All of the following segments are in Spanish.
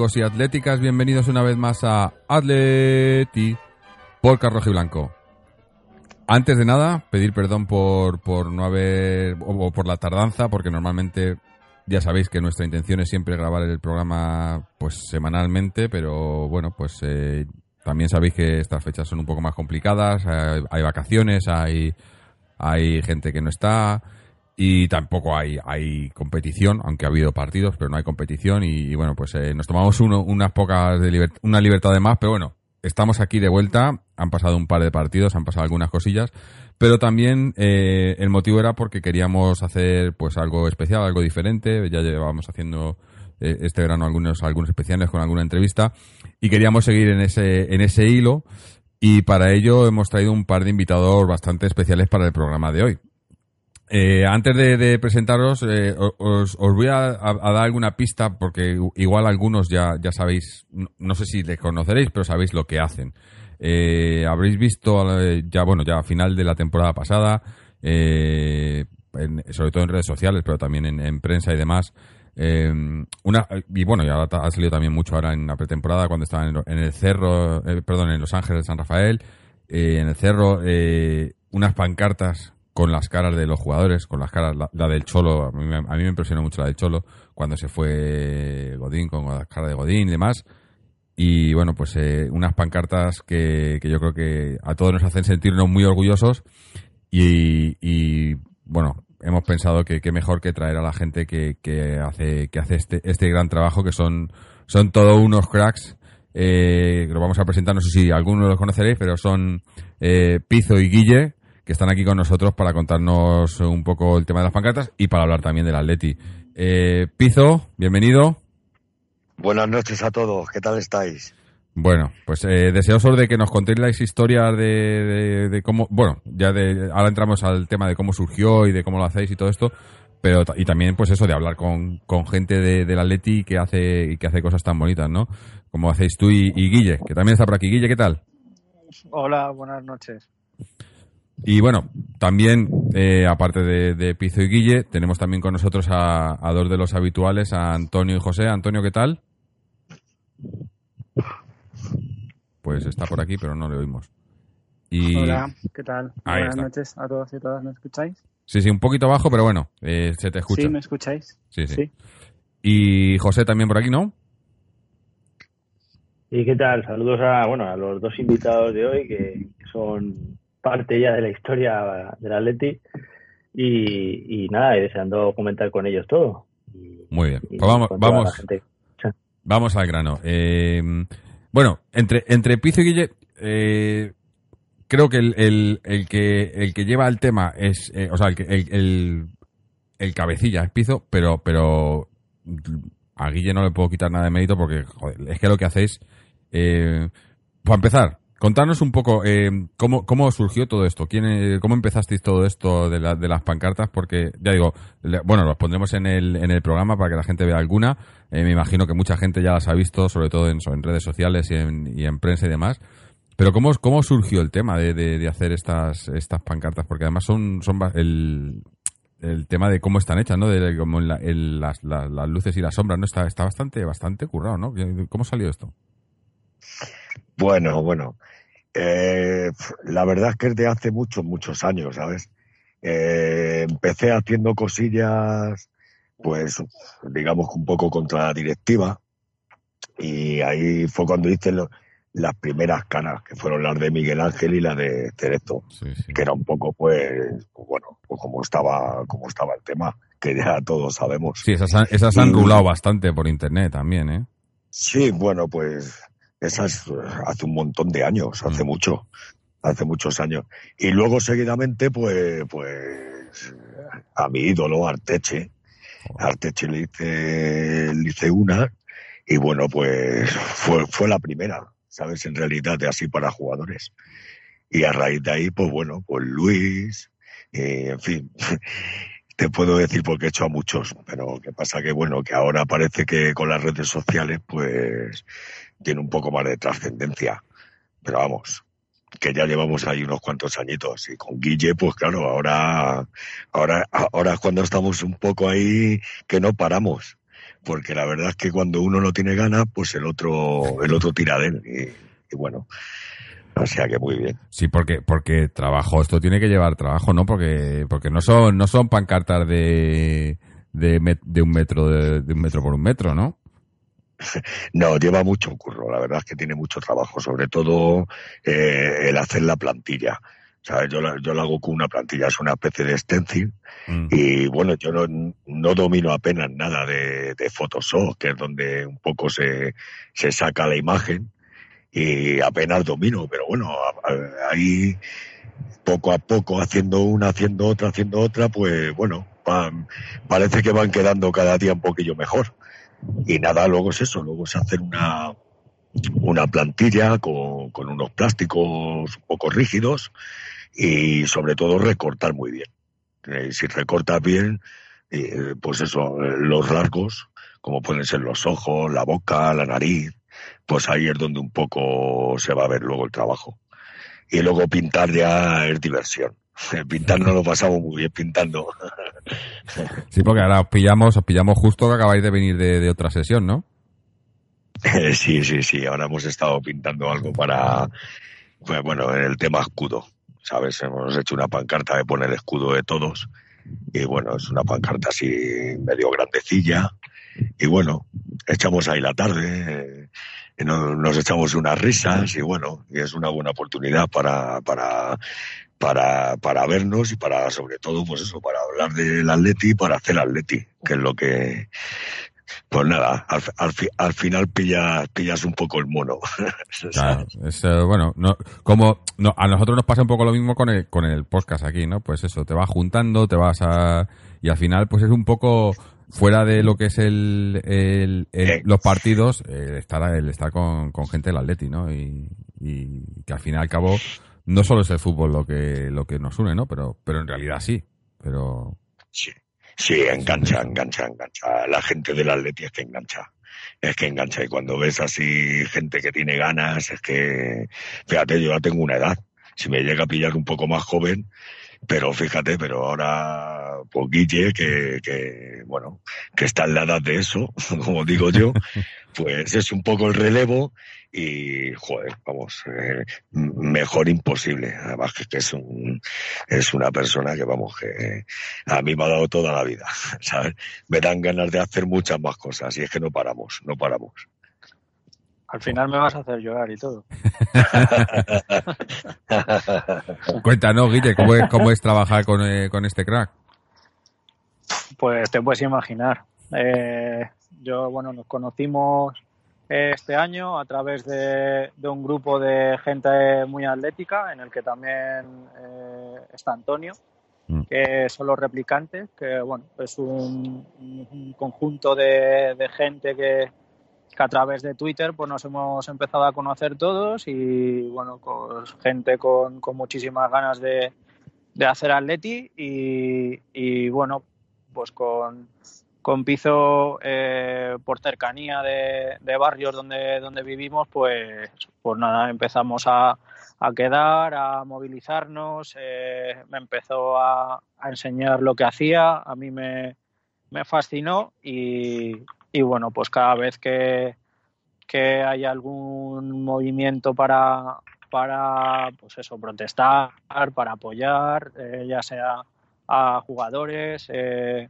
Atléticos y atléticas, bienvenidos una vez más a Atleti por Carrojo y Blanco. Antes de nada, pedir perdón por, por no haber, o por la tardanza, porque normalmente ya sabéis que nuestra intención es siempre grabar el programa pues semanalmente, pero bueno, pues eh, también sabéis que estas fechas son un poco más complicadas, hay, hay vacaciones, hay, hay gente que no está y tampoco hay, hay competición, aunque ha habido partidos, pero no hay competición. Y, bueno, pues eh, nos tomamos uno, unas pocas de una libertad de más, pero bueno, estamos aquí de vuelta, han pasado un par de partidos, han pasado algunas cosillas, pero también eh, el motivo era porque queríamos hacer pues algo especial, algo diferente, ya llevábamos haciendo eh, este verano algunos, algunos especiales con alguna entrevista y queríamos seguir en ese, en ese hilo. Y para ello hemos traído un par de invitados bastante especiales para el programa de hoy. Eh, antes de, presentaros, eh, os, voy a, dar alguna pista porque igual algunos ya, ya sabéis, no, sé si les conoceréis, pero sabéis lo que hacen. Eh, habréis visto ya, bueno, ya a final de la temporada pasada, sobre todo en redes sociales, pero también en, prensa y demás, una, y bueno, ya ha salido también mucho ahora en la pretemporada cuando estaban en, el cerro, perdón, en Los Ángeles de San Rafael, en el cerro, unas pancartas con las caras de los jugadores, con las caras, la, del Cholo, a mí, me impresionó mucho la del Cholo, cuando se fue Godín, con la cara de Godín y demás. Y bueno, pues eh, unas pancartas que, que, yo creo que a todos nos hacen sentirnos muy orgullosos y, bueno, hemos pensado que qué mejor que traer a la gente que, que hace, que hace este, este gran trabajo, que son, son todos unos cracks. Eh, lo vamos a presentar, no sé si alguno los conoceréis, pero son eh, Pizo y Guille, que están aquí con nosotros para contarnos un poco el tema de las pancartas y para hablar también del Atleti. Eh, Pizo, bienvenido. Buenas noches a todos, ¿qué tal estáis? Bueno, pues eh, deseosos de que nos contéis las historias de, cómo, bueno, ya de, ahora entramos al tema de cómo surgió y de cómo lo hacéis y todo esto, pero y también pues eso de hablar con, con gente de, del Atleti que hace y que hace cosas tan bonitas, ¿no? Como hacéis tú y, y Guille, que también está por aquí. Guille, ¿qué tal? Hola, buenas noches. Y bueno, también, eh, aparte de, de, Pizo y Guille, tenemos también con nosotros a, dos de los habituales, a Antonio y José. Antonio, ¿qué tal? Pues está por aquí, pero no le oímos. Y... Hola, ¿qué tal? Buenas noches a todos y todas, ¿me escucháis? Sí, sí, un poquito bajo, pero bueno, eh, se te escucha. Sí, ¿me escucháis? Sí, sí, Y José también por aquí, ¿no? ¿Y qué tal? Saludos a, bueno, a los dos invitados de hoy, que son parte ya de la historia del Atleti y, y nada, y deseando comentar con ellos todo. Muy bien, pues vamos, vamos, vamos al grano. Eh, bueno, entre, entre Pizo y Guille, eh, creo que el, el, el, que el que lleva el tema es, eh, o sea, el, el, el, cabecilla es Pizo, pero, pero a Guille no le puedo quitar nada de mérito porque, joder, es que lo que hacéis, para empezar, contanos un poco eh, ¿cómo, cómo surgió todo esto, ¿Quién, eh, cómo empezasteis todo esto de, de las pancartas, porque ya digo, bueno, los pondremos en el, en el programa para que la gente vea alguna. Eh, me imagino que mucha gente ya las ha visto, sobre todo en, redes sociales y en, y en prensa y demás. Pero ¿cómo, cómo surgió el tema de, de, hacer estas, estas pancartas? Porque además son, son el, el tema de cómo están hechas, ¿no? De, como las, las, luces y las sombras, ¿no? Está, está bastante, bastante currado, ¿no? ¿Cómo salió esto? Bueno, bueno. Eh, la verdad es que es de hace muchos, muchos años, ¿sabes? Eh, empecé haciendo cosillas, pues, digamos, un poco contra la directiva. Y ahí fue cuando hice las primeras canas, que fueron las de Miguel Ángel y las de Cerezo, que era un poco, pues, pues, bueno, pues como estaba, como estaba el tema, que ya todos sabemos. Sí, esas, esas han rulado bastante por internet también, ¿eh? Sí, bueno, pues esas hace un montón de años, hace mm. mucho, hace muchos años. Y luego seguidamente, pues, pues, a mi ídolo, Arteche. Arteche le hice, le hice una y bueno, pues fue, fue la primera, ¿sabes? En realidad, de así para jugadores. Y a raíz de ahí, pues bueno, pues Luis, en fin, te puedo decir porque he hecho a muchos, pero qué pasa que bueno, que ahora parece que con las redes sociales, pues tiene un poco más de trascendencia. Pero vamos, que ya llevamos ahí unos cuantos añitos y con Guille pues claro ahora ahora ahora es cuando estamos un poco ahí que no paramos. Porque la verdad es que cuando uno no tiene ganas pues el otro el otro tira de él. Y, bueno o sea que muy bien. Sí porque porque trabajo esto tiene que llevar trabajo no porque porque no son no son pancartas de de, de un metro de un metro por un metro no no, lleva mucho curro, la verdad es que tiene mucho trabajo, sobre todo eh, el hacer la plantilla. ¿sabes? Yo, yo lo hago con una plantilla, es una especie de stencil mm. y bueno, yo no, no domino apenas nada de, de, Photoshop, que es donde un poco se, se saca la imagen y apenas domino, pero bueno, ahí poco a poco haciendo una, haciendo otra, haciendo otra, pues bueno, parece que van quedando cada día un poquillo mejor. Y nada, luego es eso, luego es hacer una, una plantilla con, unos plásticos un poco rígidos y sobre todo recortar muy bien. Eh, si recortas bien, eh, pues eso, los rasgos, como pueden ser los ojos, la boca, la nariz, pues ahí es donde un poco se va a ver luego el trabajo. Y luego pintar ya es diversión. Pintar no lo pasamos muy bien pintando. Sí, porque ahora os pillamos, os pillamos justo que acabáis de venir de, otra sesión, ¿no? Sí, sí, sí. Ahora hemos estado pintando algo para, pues, bueno, el tema escudo. ¿Sabes? Hemos hecho una pancarta de poner escudo de todos. Y bueno, es una pancarta así medio grandecilla. Y bueno, echamos ahí la tarde, eh, nos, echamos unas risas y bueno, y es una buena oportunidad para, para para, para vernos y para, sobre todo, pues eso, para hablar del Atleti y para hacer Atleti, que es lo que, pues nada, al, al, final pillas, pillas un poco el mono. Claro, es, eh, bueno, no, como no, a nosotros nos pasa un poco lo mismo con el, con el podcast aquí, ¿no? Pues eso, te vas juntando, te vas a... Y al final, pues es un poco fuera de lo que es el, el, eh. los partidos, eh, estar, el estar con, con gente del Atleti, ¿no? Y, y que al fin y al cabo no solo es el fútbol lo que, lo que nos une, ¿no? Pero, pero en realidad sí. Pero. Sí, sí, engancha, engancha, engancha. La gente del Atleti es que engancha. Es que engancha. Y cuando ves así gente que tiene ganas, es que, fíjate, yo ya tengo una edad. Si me llega a pillar un poco más joven, pero fíjate, pero ahora, pues Guille, que, que, bueno, que está en la edad de eso, como digo yo, pues es un poco el relevo y, joder, vamos, eh, mejor imposible. Además que, es, un, es una persona que, vamos, que a mí me ha dado toda la vida, ¿sabes? Me dan ganas de hacer muchas más cosas y es que no paramos, no paramos. Al final me vas a hacer llorar y todo. Cuéntanos, Guille, ¿cómo es, cómo es trabajar con, eh, con este crack? Pues te puedes imaginar. Eh, yo, bueno, nos conocimos este año a través de, un grupo de gente muy atlética en el que también eh, está Antonio, mm. que son los replicantes, que bueno, es un, conjunto de, gente que, que a través de Twitter pues nos hemos empezado a conocer todos y bueno, pues gente con, con muchísimas ganas de, de hacer atleti y, y bueno, pues con, con Pizo eh, por cercanía de, de, barrios donde, donde vivimos, pues, pues nada, empezamos a, a quedar, a movilizarnos, eh, me empezó a, a, enseñar lo que hacía, a mí me, me fascinó y, y, bueno, pues cada vez que, que hay algún movimiento para, para pues eso, protestar, para apoyar, eh, ya sea a jugadores, eh,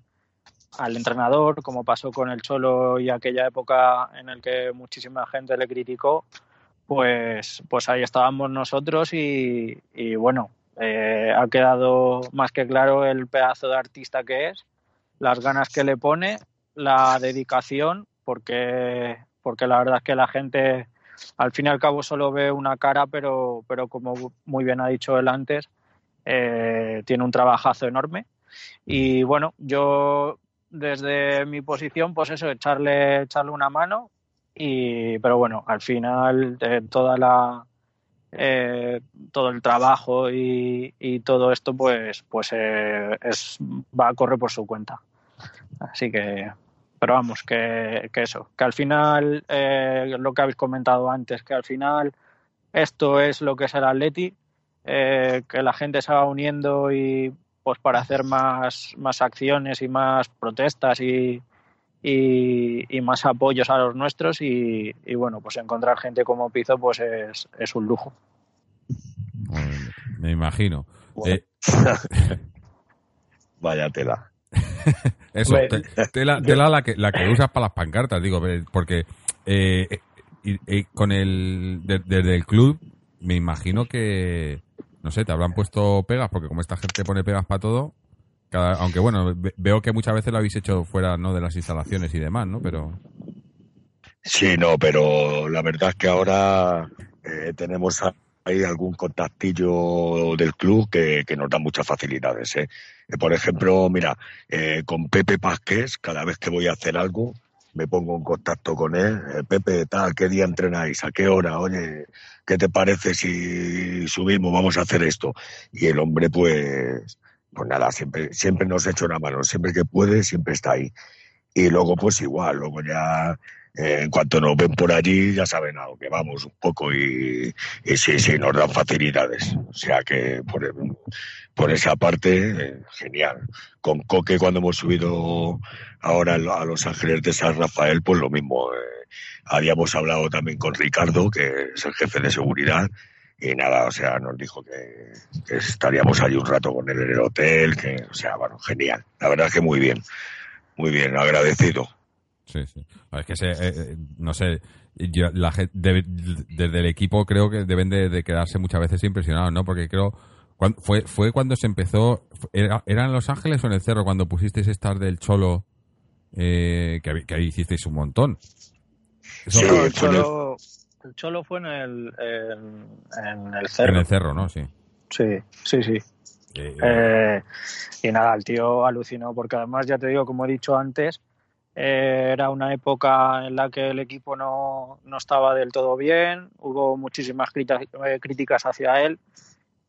al entrenador, como pasó con el Cholo y aquella época en el que muchísima gente le criticó, pues, pues ahí estábamos nosotros y, y bueno, eh, ha quedado más que claro el pedazo de artista que es, las ganas que le pone, la dedicación, porque, porque la verdad es que la gente al fin y al cabo solo ve una cara, pero, pero como muy bien ha dicho él antes, eh, tiene un trabajazo enorme. Y bueno, yo desde mi posición, pues eso, echarle, echarle una mano. Y, pero bueno, al final toda la, eh, todo el trabajo y, y, todo esto, pues, pues eh, es, va a correr por su cuenta. Así que, pero vamos, que, que eso, que al final, eh, lo que habéis comentado antes, que al final esto es lo que es el Atleti, eh, que la gente se va uniendo y pues para hacer más, más acciones y más protestas y, y, y más apoyos a los nuestros y, y, bueno, pues encontrar gente como Pizo pues es, es un lujo. Me imagino. Bueno. Eh... Vaya tela. Eso, te, tela, tela la, que, la que usas para las pancartas, digo, porque eh, y con el de, desde el club me imagino que no sé, te habrán puesto pegas porque como esta gente pone pegas para todo, cada, aunque bueno, veo que muchas veces lo habéis hecho fuera no de las instalaciones y demás, ¿no? Pero sí, no, pero la verdad es que ahora eh, tenemos hay algún contactillo del club que, nos da muchas facilidades. ¿eh? Por ejemplo, mira, eh, con Pepe Pásquez, cada vez que voy a hacer algo, me pongo en contacto con él. Eh, Pepe, tal, ¿qué día entrenáis? ¿A qué hora? Oye, ¿qué te parece si subimos? Vamos a hacer esto. Y el hombre, pues, pues nada, siempre, siempre nos echa una mano. Siempre que puede, siempre está ahí. Y luego, pues igual, luego ya eh, en cuanto nos ven por allí, ya saben a lo que vamos un poco y, sí, sí, nos dan facilidades. O sea que por, por esa parte, eh, genial. Con Coque, cuando hemos subido ahora a Los Ángeles de San Rafael, pues lo mismo. Eh, habíamos hablado también con Ricardo, que es el jefe de seguridad, y nada, o sea, nos dijo que, que estaríamos allí un rato con él en el hotel, que, o sea, bueno, genial. La verdad es que muy bien, muy bien, agradecido. Sí, sí. Es que se, eh, no sé, yo, la de, desde el equipo creo que deben de, de, quedarse muchas veces impresionados, ¿no? Porque creo, cuando, fue, fue cuando se empezó, era, ¿era en Los Ángeles o en el Cerro cuando pusisteis estas del Cholo, eh, que, que ahí hicisteis un montón? Eso sí, el, Cholo, el Cholo fue en el, en, en, el Cerro. En el Cerro, ¿no? Sí. Sí, sí, sí. Eh, eh, y nada, el tío alucinó, porque además, ya te digo, como he dicho antes, eh, era una época en la que el equipo no, no estaba del todo bien, hubo muchísimas críticas hacia él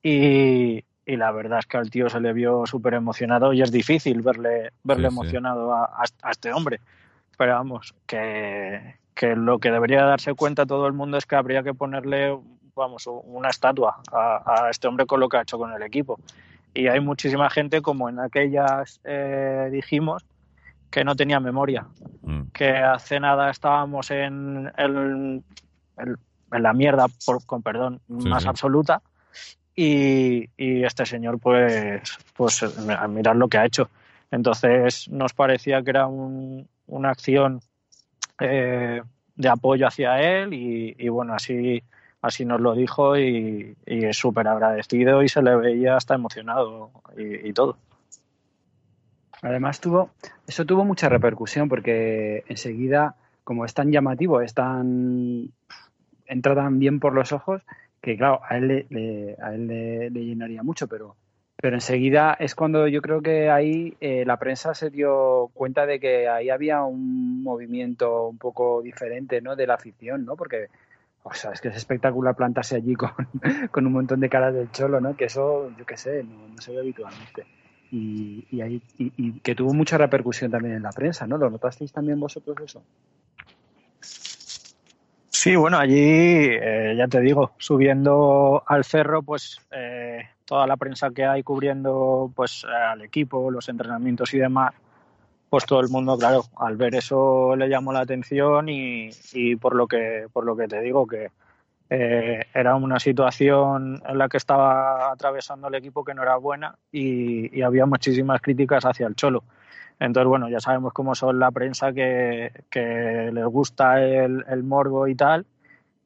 y, y, la verdad es que al tío se le vio súper emocionado y es difícil verle, verle sí, emocionado sí. A, a, este hombre. Pero vamos, que, que lo que debería darse cuenta todo el mundo es que habría que ponerle vamos, una estatua a, a este hombre con lo que ha hecho con el equipo. Y hay muchísima gente, como en aquellas eh, dijimos, que no tenía memoria. Mm. Que hace nada estábamos en, el, el, en la mierda, por, con perdón, sí, más sí. absoluta. Y, y, este señor, pues, pues a mirar lo que ha hecho. Entonces nos parecía que era un, una acción eh, de apoyo hacia él y, y, bueno, así, así nos lo dijo y, y es súper agradecido y se le veía hasta emocionado y, y todo. Además tuvo, eso tuvo mucha repercusión porque enseguida, como es tan llamativo, es tan entra tan bien por los ojos que claro, a él le, le a él le, le, llenaría mucho, pero pero enseguida es cuando yo creo que ahí eh, la prensa se dio cuenta de que ahí había un un movimiento un poco diferente, ¿no? De la afición, ¿no? Porque, o sea, es que es espectacular plantarse allí con, con un montón de caras del cholo, ¿no? Que eso, yo qué sé, no, no se ve habitualmente. Y, y, ahí, y, y que tuvo mucha repercusión también en la prensa, ¿no? ¿Lo notasteis también vosotros eso? Sí, bueno, allí, eh, ya te digo, subiendo al cerro, pues eh, toda la prensa que hay cubriendo pues al equipo, los entrenamientos y demás, pues todo el mundo, claro, al ver eso le llamó la atención y, y por lo que por lo que te digo que eh, era una situación en la que estaba atravesando el equipo que no era buena y, había muchísimas críticas hacia el Cholo. Entonces, bueno, ya sabemos cómo son la prensa que, les gusta el, morbo y tal.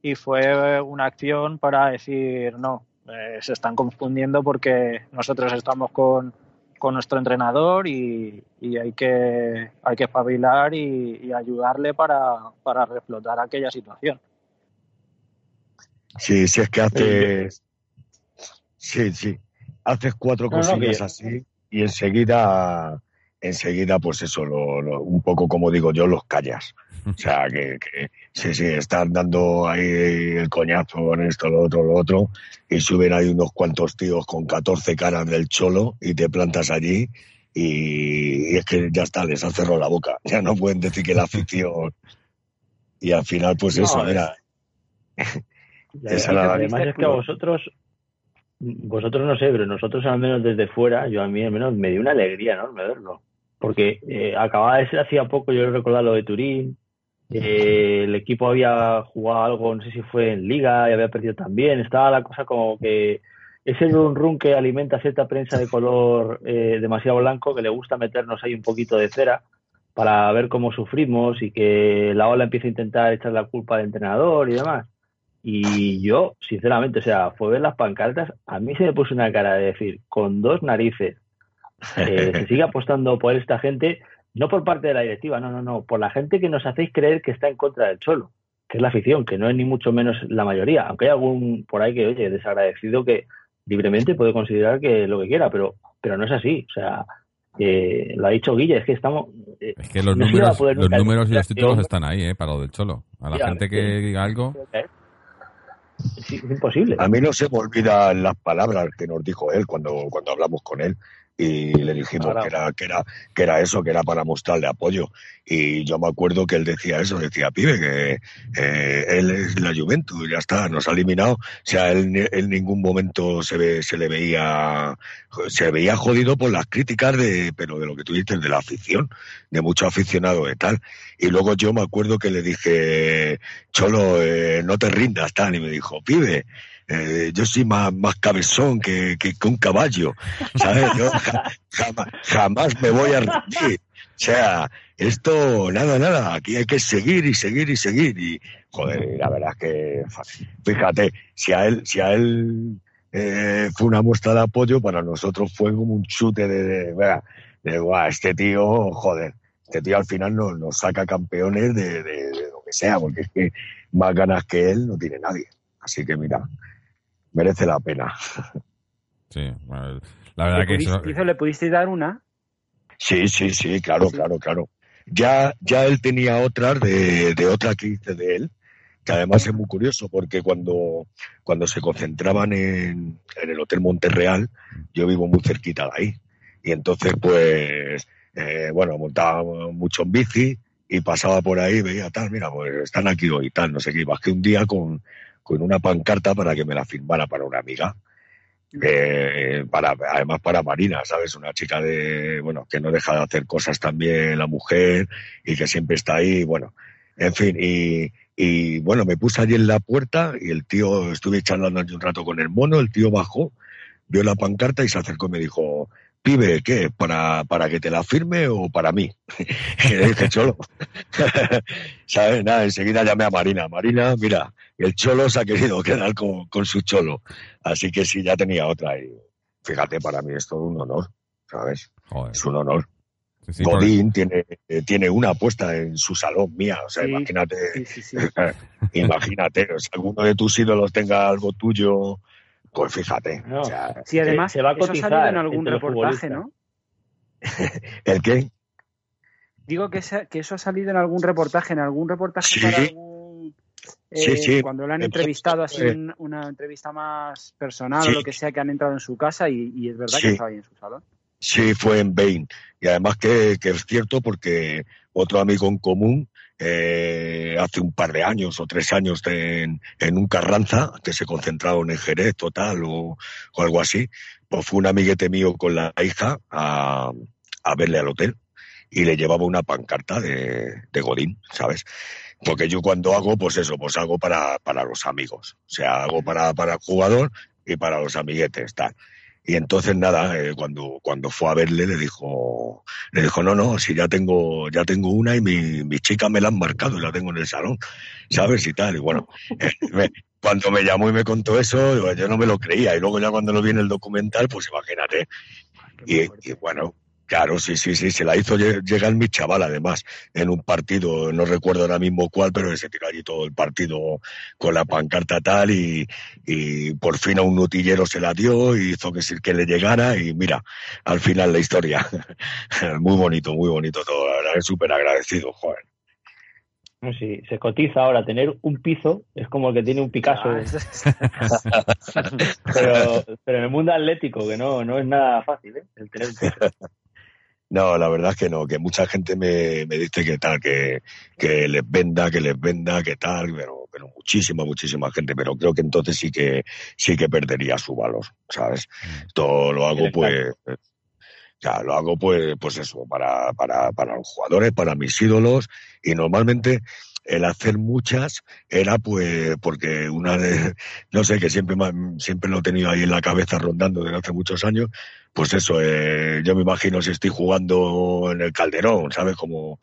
Y fue una acción para decir, no, eh, se están confundiendo porque nosotros estamos con, nuestro entrenador y, hay que hay que espabilar y, y ayudarle para, para reflotar aquella situación. Sí, sí, es que haces. Sí, sí. Haces cuatro No, cosillas así y enseguida, enseguida, pues eso, lo, lo- un poco como digo yo, los callas. O sea, que, que sí, sí, están dando ahí el coñazo en esto, lo otro, lo otro, y suben ahí unos cuantos tíos con 14 caras del cholo y te plantas allí y, es que ya está, les has cerrado la boca. Ya no pueden decir que la afición. Y al final, pues No, eso. Y Esa la además es que a vosotros, vosotros no sé, pero nosotros al menos desde fuera, yo a mí al menos me dio una alegría enorme verlo. Porque eh, acababa de ser hacía poco, yo recordaba lo de Turín, eh, el equipo había jugado algo, no sé si fue en Liga y había perdido también, estaba la cosa como que ese run run que alimenta cierta prensa de color eh, demasiado blanco que le gusta meternos ahí un poquito de cera para ver cómo sufrimos y que la ola empieza a intentar echar la culpa al entrenador y demás. Y yo, sinceramente, o sea, fue ver las pancartas, a mí se me puso una cara de decir, con dos narices, eh, se sigue apostando por esta gente, no por parte de la directiva, no, no, no, por la gente que nos hacéis creer que está en contra del Cholo, que es la afición, que no es ni mucho menos la mayoría, aunque hay algún por ahí que, oye, desagradecido que libremente puede considerar que lo que quiera, pero, pero no es así, o sea, eh, lo ha dicho Guille, es que estamos... eh, Es que los no números, los números y los títulos "Yo- están ahí, ¿eh? Para lo del cholo. A la gente que sí. diga algo, Es imposible. A mí no se me olvidan las palabras que nos dijo él cuando, cuando hablamos con él y le dijimos que era, que era, que era eso, que era para mostrarle apoyo. Y yo me acuerdo que él decía eso, decía, pibe, que eh, él es la Juventus, ya está, nos ha eliminado. O sea, él en ningún momento se ve, se le veía, se veía jodido por las críticas de, pero de lo que tú dices, de la afición, de muchos aficionados y tal. Y luego yo me acuerdo que le dije, Cholo, eh, no te rindas, tal, y me dijo, pibe, eh, yo soy más, más cabezón que, que, que un caballo, ¿sabes? Yo ja- jamás, jamás me voy a rendir. O sea, esto, nada, nada, aquí hay que seguir y seguir y seguir. Y, joder, la verdad es que, fíjate, si a él, si a él eh, fue una muestra de apoyo, para nosotros fue como un chute de, de, vea, de, "Guau, este tío, joder, este tío al final nos, nos saca campeones de, de- de lo que sea, porque es que más ganas que él no tiene nadie. Así que mira, merece la pena. sí. bueno, la verdad ¿Le que eso, pudiste- ¿Le pudisteis dar una? Sí, sí, sí, claro, claro, claro. Ya, ya él tenía otras de, de otra que hice de él, que además es muy curioso porque cuando, cuando se concentraban en, en el Hotel Monterreal, yo vivo muy cerquita de ahí. Y entonces, pues, eh, bueno, montaba mucho en bici y pasaba por ahí, veía tal, mira, pues están aquí hoy, tal, no sé qué. Y Bajé un día con, con una pancarta para que me la firmara para una amiga. Eh, para, además para Marina, ¿sabes? Una chica de, bueno, que no deja de hacer cosas también la mujer y que siempre está ahí, bueno, en fin, y, y bueno, me puse allí en la puerta y el tío, estuve charlando un rato con el mono, el tío bajó, vio la pancarta y se acercó y me dijo, pibe, ¿qué? ¿Para, para que te la firme o para mí? y le dije, cholo. ¿Sabes? Nada, enseguida llamé a Marina. Marina, mira, el cholo se ha querido quedar con, con su cholo. Así que sí, ya tenía otra. Y fíjate, para mí es todo un honor, ¿sabes? joder. Es un honor. Sí, sí, porque- Godín tiene, eh, tiene una puesta en su salón mía. O sea, Sí, imagínate, Sí, sí, sí. imagínate. O sea, alguno de tus ídolos tenga algo tuyo, pues fíjate. No. O sea, Sí, además, se va a eso ha cotizar salido en algún reportaje. ¿no? ¿El qué? digo que, esa- que eso ha salido en algún reportaje, en algún reportaje Sí. para algún... Eh, sí. Cuando lo han entrevistado así, eh, un- una entrevista más personal Sí. o lo que sea, que han entrado en su casa y, y es verdad Sí. que estaba ahí en su salón. Sí, fue en Bain. Y además que, que es cierto porque otro amigo en común, eh, hace un par de años o tres años en, un Carranza, que se concentraron en Jerez total o, algo así, pues fue un amiguete mío con la hija a, a verle al hotel y le llevaba una pancarta de, de Godín, ¿sabes? Porque yo cuando hago, pues eso, pues hago para, para los amigos. O sea, hago para, para el jugador y para los amiguetes, tal. Y entonces nada, eh, cuando, cuando fue a verle le dijo, le dijo, no, no, si ya tengo, ya tengo una y mi, mi chica me la han marcado y la tengo en el salón, ¿sabes? Y tal, y bueno, eh, me- cuando me llamó y me contó eso, yo- yo no me lo creía. Y luego ya cuando lo vi en el documental, pues imagínate. Y, y bueno, claro, sí, sí, sí, se la hizo lle- llegar mi chaval además, en un partido, no recuerdo ahora mismo cuál, pero se tiró allí todo el partido con la pancarta tal y, y por fin a un notillero se la dio y hizo que, sí- que le llegara y mira, al final la historia. muy bonito, muy bonito todo, la verdad es súper agradecido, joder. No, sí, se cotiza ahora tener un piso, es como el que tiene un Picasso, Ah, pero, pero en el mundo atlético, que no, no es nada fácil, ¿eh? El tener un piso. No, la verdad es que no, que mucha gente me, me dice que tal, que, que les venda, que les venda, que tal, pero, pero muchísima, muchísima gente, pero creo que entonces sí que, sí que perdería su valor, ¿sabes? Esto lo hago pues, ya, lo hago pues, pues eso, para, para, para los jugadores, para mis ídolos, y normalmente el hacer muchas era pues porque una de, no sé, que siempre, siempre lo he tenido ahí en la cabeza rondando desde hace muchos años, pues eso, eh, yo me imagino si estoy jugando en el Calderón, ¿sabes? Como,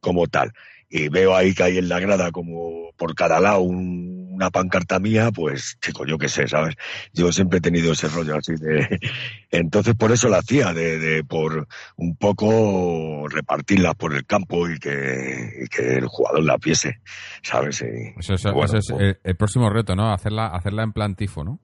como tal. Y veo ahí que hay en la grada como por cada lado un- una pancarta mía, pues chico, yo qué sé, ¿sabes? Yo siempre he tenido ese rollo así de... Entonces por eso la hacía, de, de por un poco repartirlas por el campo y que, y que el jugador la viese, ¿sabes? Y, Eso, eso- bueno, eso es pues- el, el próximo reto, ¿no? Hacerla, hacerla en plan tifo, ¿no?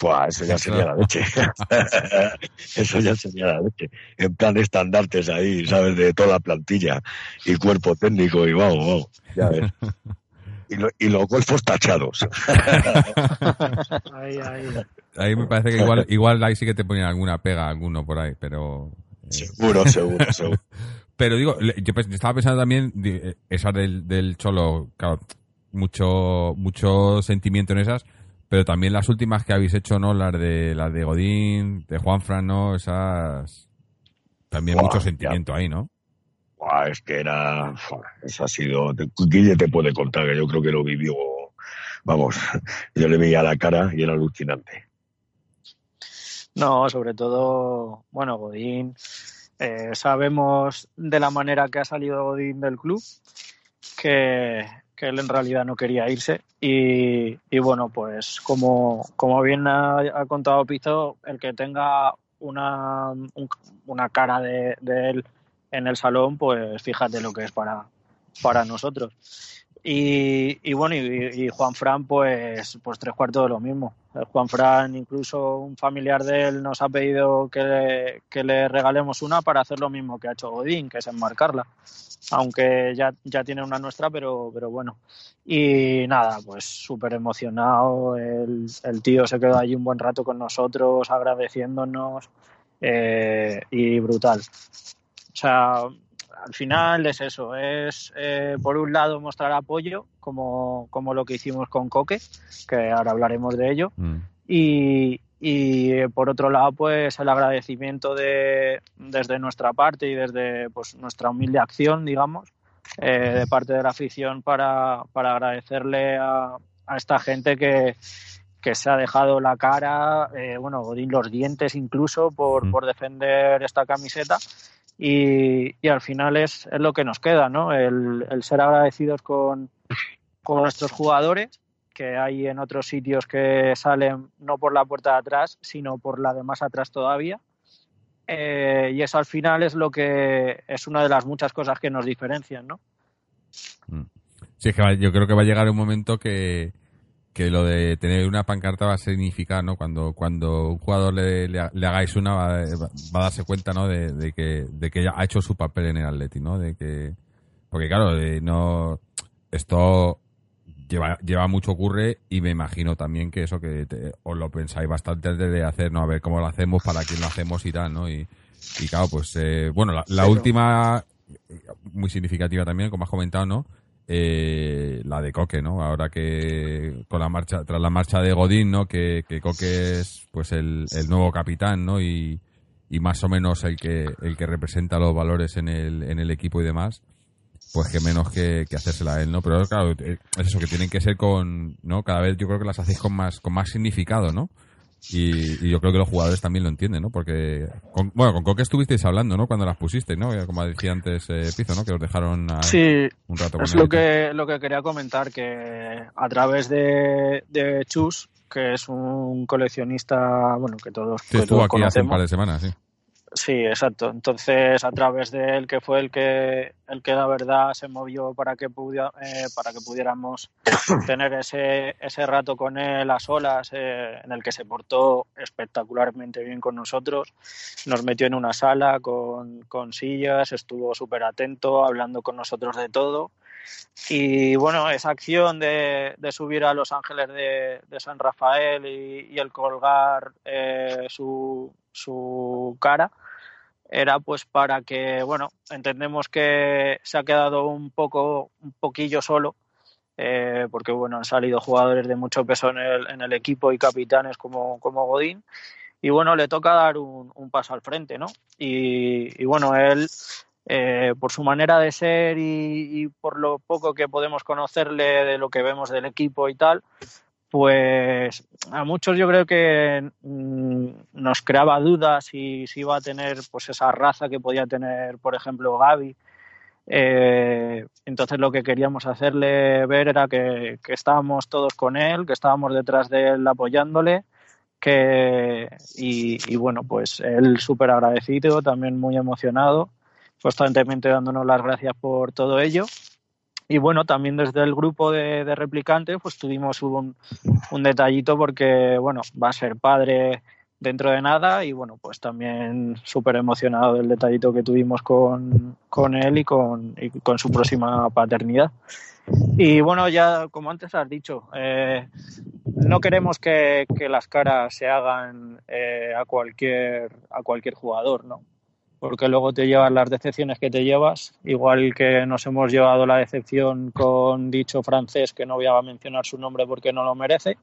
Pues eso ya sería la leche. eso ya sería la leche. En plan estandartes ahí, ¿sabes? De toda la plantilla y cuerpo técnico y vamos, vamos. Ya ves. Y, lo- y los golfos tachados. Ahí, ahí. Ahí me parece que igual, igual ahí sí que te ponían alguna pega alguno por ahí, pero... eh, seguro, seguro, seguro. Pero digo, yo estaba pensando también, eh, esa del, del Cholo, claro, mucho, mucho sentimiento en esas, pero también las últimas que habéis hecho, ¿no? Las de, las de Godín, de Juanfran, ¿no? Esas, también mucho ya. sentimiento ahí, ¿no? Buah, es que era. Eso ha sido. Guille te puede contar que yo creo que lo vivió. Vamos, yo le veía la cara y era alucinante. No, sobre todo, bueno, Godín, eh, sabemos de la manera que ha salido Godín del club que, que él en realidad no quería irse y, y bueno, pues como, como bien ha, ha contado Pizzo, el que tenga una, un- una cara de, de él en el salón, pues fíjate lo que es para, para nosotros. Y, y bueno, y, y Juan Fran, pues, pues tres cuartos de lo mismo. El Juan Fran, incluso un familiar de él nos ha pedido que le, que le regalemos una para hacer lo mismo que ha hecho Godín, que es enmarcarla. Aunque ya, ya tiene una nuestra, pero, pero bueno. Y nada, pues súper emocionado. El, el tío se quedó allí un buen rato con nosotros, agradeciéndonos. eh, y brutal. O sea, al final es eso, es eh, por un lado mostrar apoyo, como, como lo que hicimos con Coque, que ahora hablaremos de ello, Mm. y, y eh, por otro lado, pues el agradecimiento de, desde nuestra parte y desde pues, nuestra humilde acción, digamos, eh, de parte de la afición para, para agradecerle a, a esta gente que, que se ha dejado la cara, eh, bueno, los dientes incluso por, Mm. por defender esta camiseta. Y, y al final es, es lo que nos queda, ¿no? El, el ser agradecidos con, con nuestros jugadores, que hay en otros sitios que salen no por la puerta de atrás, sino por la de más atrás todavía. Eh, y eso al final es lo que es una de las muchas cosas que nos diferencian, ¿no? Sí, es que yo creo que va a llegar un momento que, que lo de tener una pancarta va a significar, ¿no? Cuando, cuando un jugador le, le, hagáis una, va, va, a darse cuenta, ¿no? De, de, que, de que ha hecho su papel en el Atleti, ¿no? De que, porque claro, no, esto lleva, lleva mucho ocurre y me imagino también que eso que os lo pensáis bastante de hacer, ¿no? A ver cómo lo hacemos, para quién lo hacemos y tal, ¿no? Y, y claro, pues, eh, bueno, la, última, muy significativa también, como has comentado, ¿no? Eh, la de Coque, ¿no? Ahora que con la marcha, tras la marcha de Godín, ¿no? Que, que Coque es pues el, el nuevo capitán, ¿no? Y, y más o menos el que, el que representa los valores en el, en el equipo y demás pues que menos que, que hacérsela a él, ¿no? Pero claro, es eso, que tienen que ser con, ¿no? Cada vez yo creo que las hacéis con más, con más significado, ¿no? Y, yo creo que los jugadores también lo entienden, ¿no? Porque, bueno, con Coque estuvisteis hablando, ¿no? Cuando las pusisteis, ¿no? Como decía antes eh, Pizo, ¿no? Que os dejaron sí, un rato con es lo que, lo que quería comentar, que a través de, de Chus, que es un coleccionista, bueno, que todos, sí, estuvo aquí hace un par de semanas, sí. Sí, exacto. Entonces, a través de él, que fue el que, el que la verdad se movió para que, pudiera, eh, para que pudiéramos tener ese, ese rato con él a solas, eh, en el que se portó espectacularmente bien con nosotros. Nos metió en una sala con, con sillas, estuvo súper atento, hablando con nosotros de todo. Y bueno, esa acción de, subir a Los Ángeles de, San Rafael y, el colgar eh, su, su cara era pues para que, bueno, entendemos que se ha quedado un poco, un poquillo solo, eh, porque bueno, han salido jugadores de mucho peso en el, en el equipo y capitanes como, como Godín, y bueno, le toca dar un, un paso al frente, ¿no? Y, y bueno, él, eh, por su manera de ser y, por lo poco que podemos conocerle de lo que vemos del equipo y tal, pues a muchos yo creo que mm, nos creaba dudas si, iba a tener pues esa raza que podía tener, por ejemplo, Gaby. Eh, entonces lo que queríamos hacerle ver era que, que, estábamos todos con él, que estábamos detrás de él apoyándole, que y, y bueno, pues él súper agradecido, también muy emocionado, constantemente dándonos las gracias por todo ello y bueno, también desde el grupo de, replicantes, pues tuvimos un, un, detallito porque, bueno, va a ser padre dentro de nada y bueno, pues también súper emocionado del detallito que tuvimos con, con él y con, y con su próxima paternidad. Y bueno, ya como antes has dicho, eh, no queremos que, que, las caras se hagan eh, a cualquier a cualquier jugador, ¿no? Porque luego te llevas las decepciones que te llevas, igual que nos hemos llevado la decepción con dicho francés que no voy a mencionar su nombre porque no lo merece.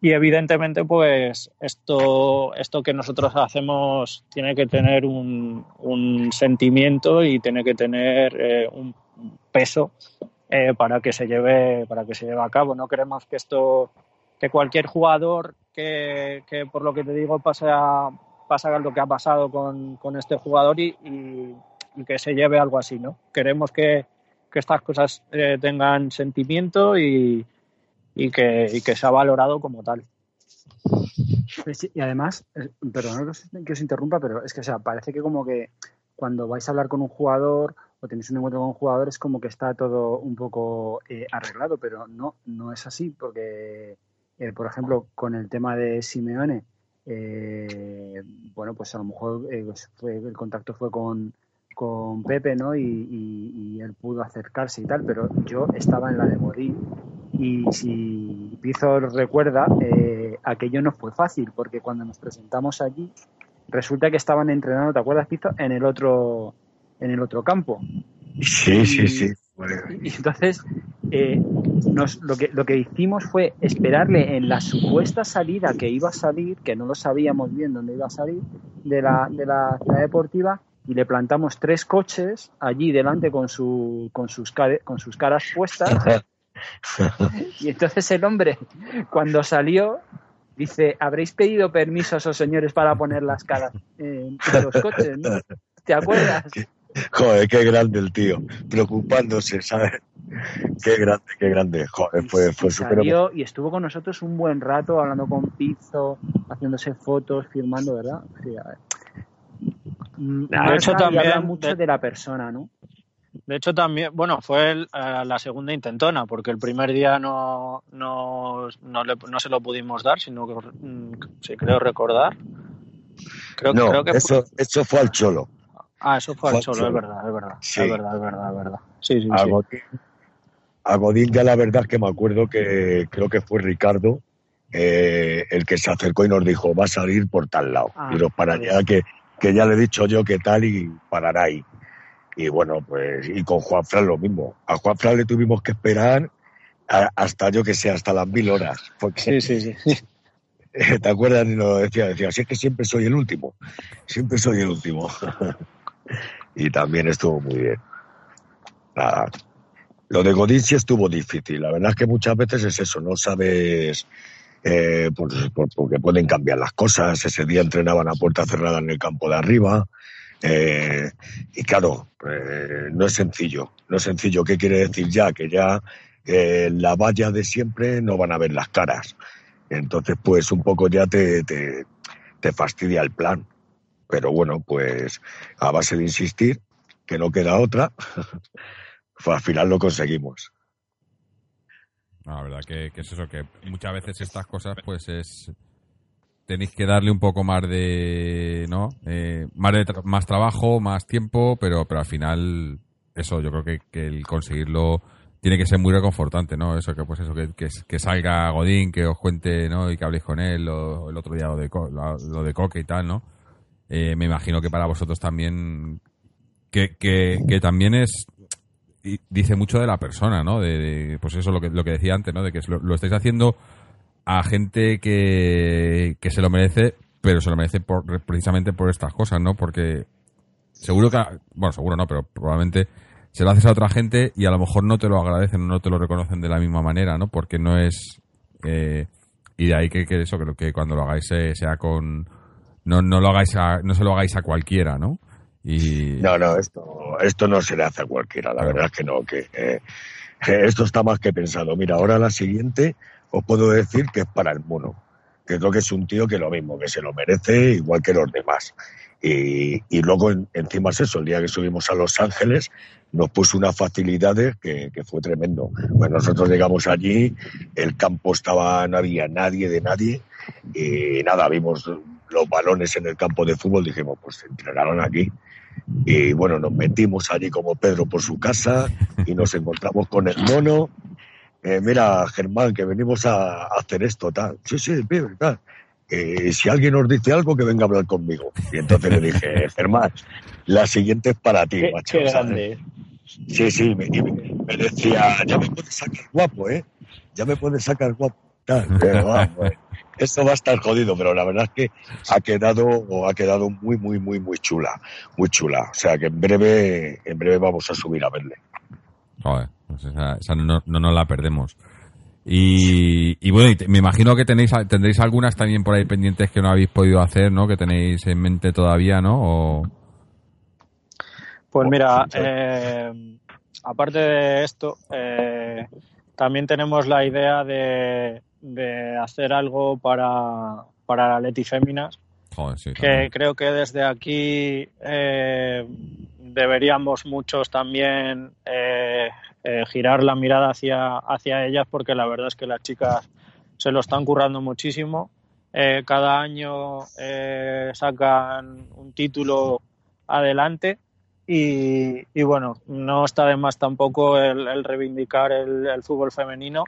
Y evidentemente, pues esto, esto que nosotros hacemos tiene que tener un, un sentimiento y tiene que tener eh, un peso eh, para que se lleve para que se lleve a cabo. No queremos que esto que cualquier jugador que, que por lo que te digo pasa pasa lo que ha pasado con, con este jugador y, y, que se lleve algo así, ¿no? Queremos que, que estas cosas eh, tengan sentimiento y, y, que, y que sea valorado como tal. Y además, perdón que os interrumpa, pero es que o sea, parece que como que cuando vais a hablar con un jugador o tenéis un encuentro con un jugador es como que está todo un poco eh, arreglado, pero no, no es así, porque, eh, por ejemplo, con el tema de Simeone, eh, bueno, pues a lo mejor eh, pues fue, el contacto fue con, con Pepe, ¿no? Y, y, y, él pudo acercarse y tal, pero yo estaba en la de Morín y si Pizo recuerda, eh, aquello no fue fácil, porque cuando nos presentamos allí, resulta que estaban entrenando, ¿te acuerdas, Pizo? En el otro, en el otro campo. Sí, sí, sí. Y entonces, eh, nos, lo, que, lo que hicimos fue esperarle en la supuesta salida que iba a salir, que no lo sabíamos bien dónde iba a salir, de la, de la ciudad deportiva, y le plantamos tres coches allí delante con, su, con, sus, con sus caras puestas. y entonces el hombre, cuando salió, dice, ¿habréis pedido permiso a esos señores para poner las caras en los coches? ¿no? ¿Te acuerdas? Joder, qué grande el tío, preocupándose, ¿sabes? Qué grande, qué grande. Joder, fue, fue súper. Y estuvo con nosotros un buen rato hablando con Pizzo, haciéndose fotos, firmando, ¿verdad? Sí, a ver. De hecho, también. Habla mucho de la persona, ¿no? De hecho, también, bueno, fue el- eh, la segunda intentona, porque el primer día no, no, no, le- no se lo pudimos dar, sino que, mm, sí, creo recordar. Creo, no, creo que eso, fue- eso fue al Cholo. Ah, eso fue al Cholo, Cholo. es verdad, es verdad. Sí. Es verdad, es verdad, es verdad. Sí, sí, A sí. Godín, a Godín ya la verdad es que me acuerdo que creo que fue Ricardo eh, el que se acercó y nos dijo, va a salir por tal lado. Ah, y nos para allá, que, que ya le he dicho yo que tal y parará ahí. Y bueno, pues, y con Juan Fran lo mismo. A Juan Fran le tuvimos que esperar a- hasta, yo que sé, hasta las mil horas. Porque, Sí, sí, sí. ¿te acuerdas? Y nos decía, decía, si es que siempre soy el último. Siempre soy el último. y también estuvo muy bien. Nada. Lo de Godín sí estuvo difícil. La verdad es que muchas veces es eso, no sabes, eh, por- porque pueden cambiar las cosas. Ese día entrenaban a puerta cerrada en el campo de arriba. eh, y claro, eh, no es sencillo. No es sencillo. ¿Qué quiere decir ya? Que ya la valla de siempre no van a ver las caras. Entonces, pues un poco ya te, te fastidia el plan. Pero bueno, pues a base de insistir, que no queda otra, pues al final lo conseguimos. La verdad que, que es eso, que muchas veces estas cosas, pues es. Tenéis que darle un poco más de. ¿No? Eh, más, de más trabajo, más tiempo, pero, pero al final, eso, yo creo que, que el conseguirlo tiene que ser muy reconfortante, ¿no? Eso, que pues eso, que, que, salga Godín, que os cuente, ¿no? Y que habléis con él, o el otro día lo de, lo, lo de Coque y tal, ¿no? Eh, me imagino que para vosotros también. Que, que, también es y dice mucho de la persona, ¿no? De, pues eso lo que, lo que decía antes, ¿no? De que lo, lo estáis haciendo a gente que, que se lo merece, pero se lo merece por, precisamente por estas cosas, ¿no? Porque seguro que, bueno, seguro no, pero probablemente se lo haces a otra gente y a lo mejor no te lo agradecen, no te lo reconocen de la misma manera, ¿no? Porque no es... eh, y de ahí que, eso, lo- que cuando lo hagáis sea con... No, no lo hagáis a- no se lo hagáis a cualquiera, ¿no? Y... No, no, esto, esto no se le hace a cualquiera, la verdad es que no, que eh, esto está más que pensado. Mira, ahora la siguiente os puedo decir que es para el mono, que creo que es un tío que lo mismo, que se lo merece igual que los demás. Y, y luego en- encima es eso, el día que subimos a Los Ángeles nos puso unas facilidades que, que fue tremendo. Pues nosotros llegamos allí, el campo estaba, no había nadie de nadie y nada, vimos los balones en el campo de fútbol, dijimos, pues entrenaron aquí. Y bueno, nos metimos allí como Pedro por su casa y nos encontramos con el mono. Eh, mira, Germán, que venimos a, hacer esto, tal. Sí, sí, pibe, tal. Eh, si alguien nos dice algo, que venga a hablar conmigo. Y entonces le dije, Germán, la siguiente es para ti, Qué, macho. qué grande. Sí, sí, me, me- me decía, ya me puedes sacar guapo, ¿eh? Ya me puedes sacar guapo. Tal. Pero, vamos, eh, esto va a estar jodido, pero la verdad es que ha quedado, o ha quedado muy, muy, muy, muy chula, muy chula. O sea que en breve, en breve vamos a subir a verle. Joder, pues esa, esa no, no nos la perdemos. Y, y bueno, y te- me imagino que tenéis tendréis algunas también por ahí pendientes que no habéis podido hacer, ¿no? Que tenéis en mente todavía, ¿no? O, Pues mira, eh, aparte de esto, eh, también tenemos la idea de, de hacer algo para, para la Leti Féminas, joder, sí. que también. creo que desde aquí eh, deberíamos muchos también eh, eh, girar la mirada hacia, hacia ellas, porque la verdad es que las chicas se lo están currando muchísimo. Eh, cada año eh, sacan un título adelante y, bueno, no está de más tampoco el, el reivindicar el, fútbol femenino,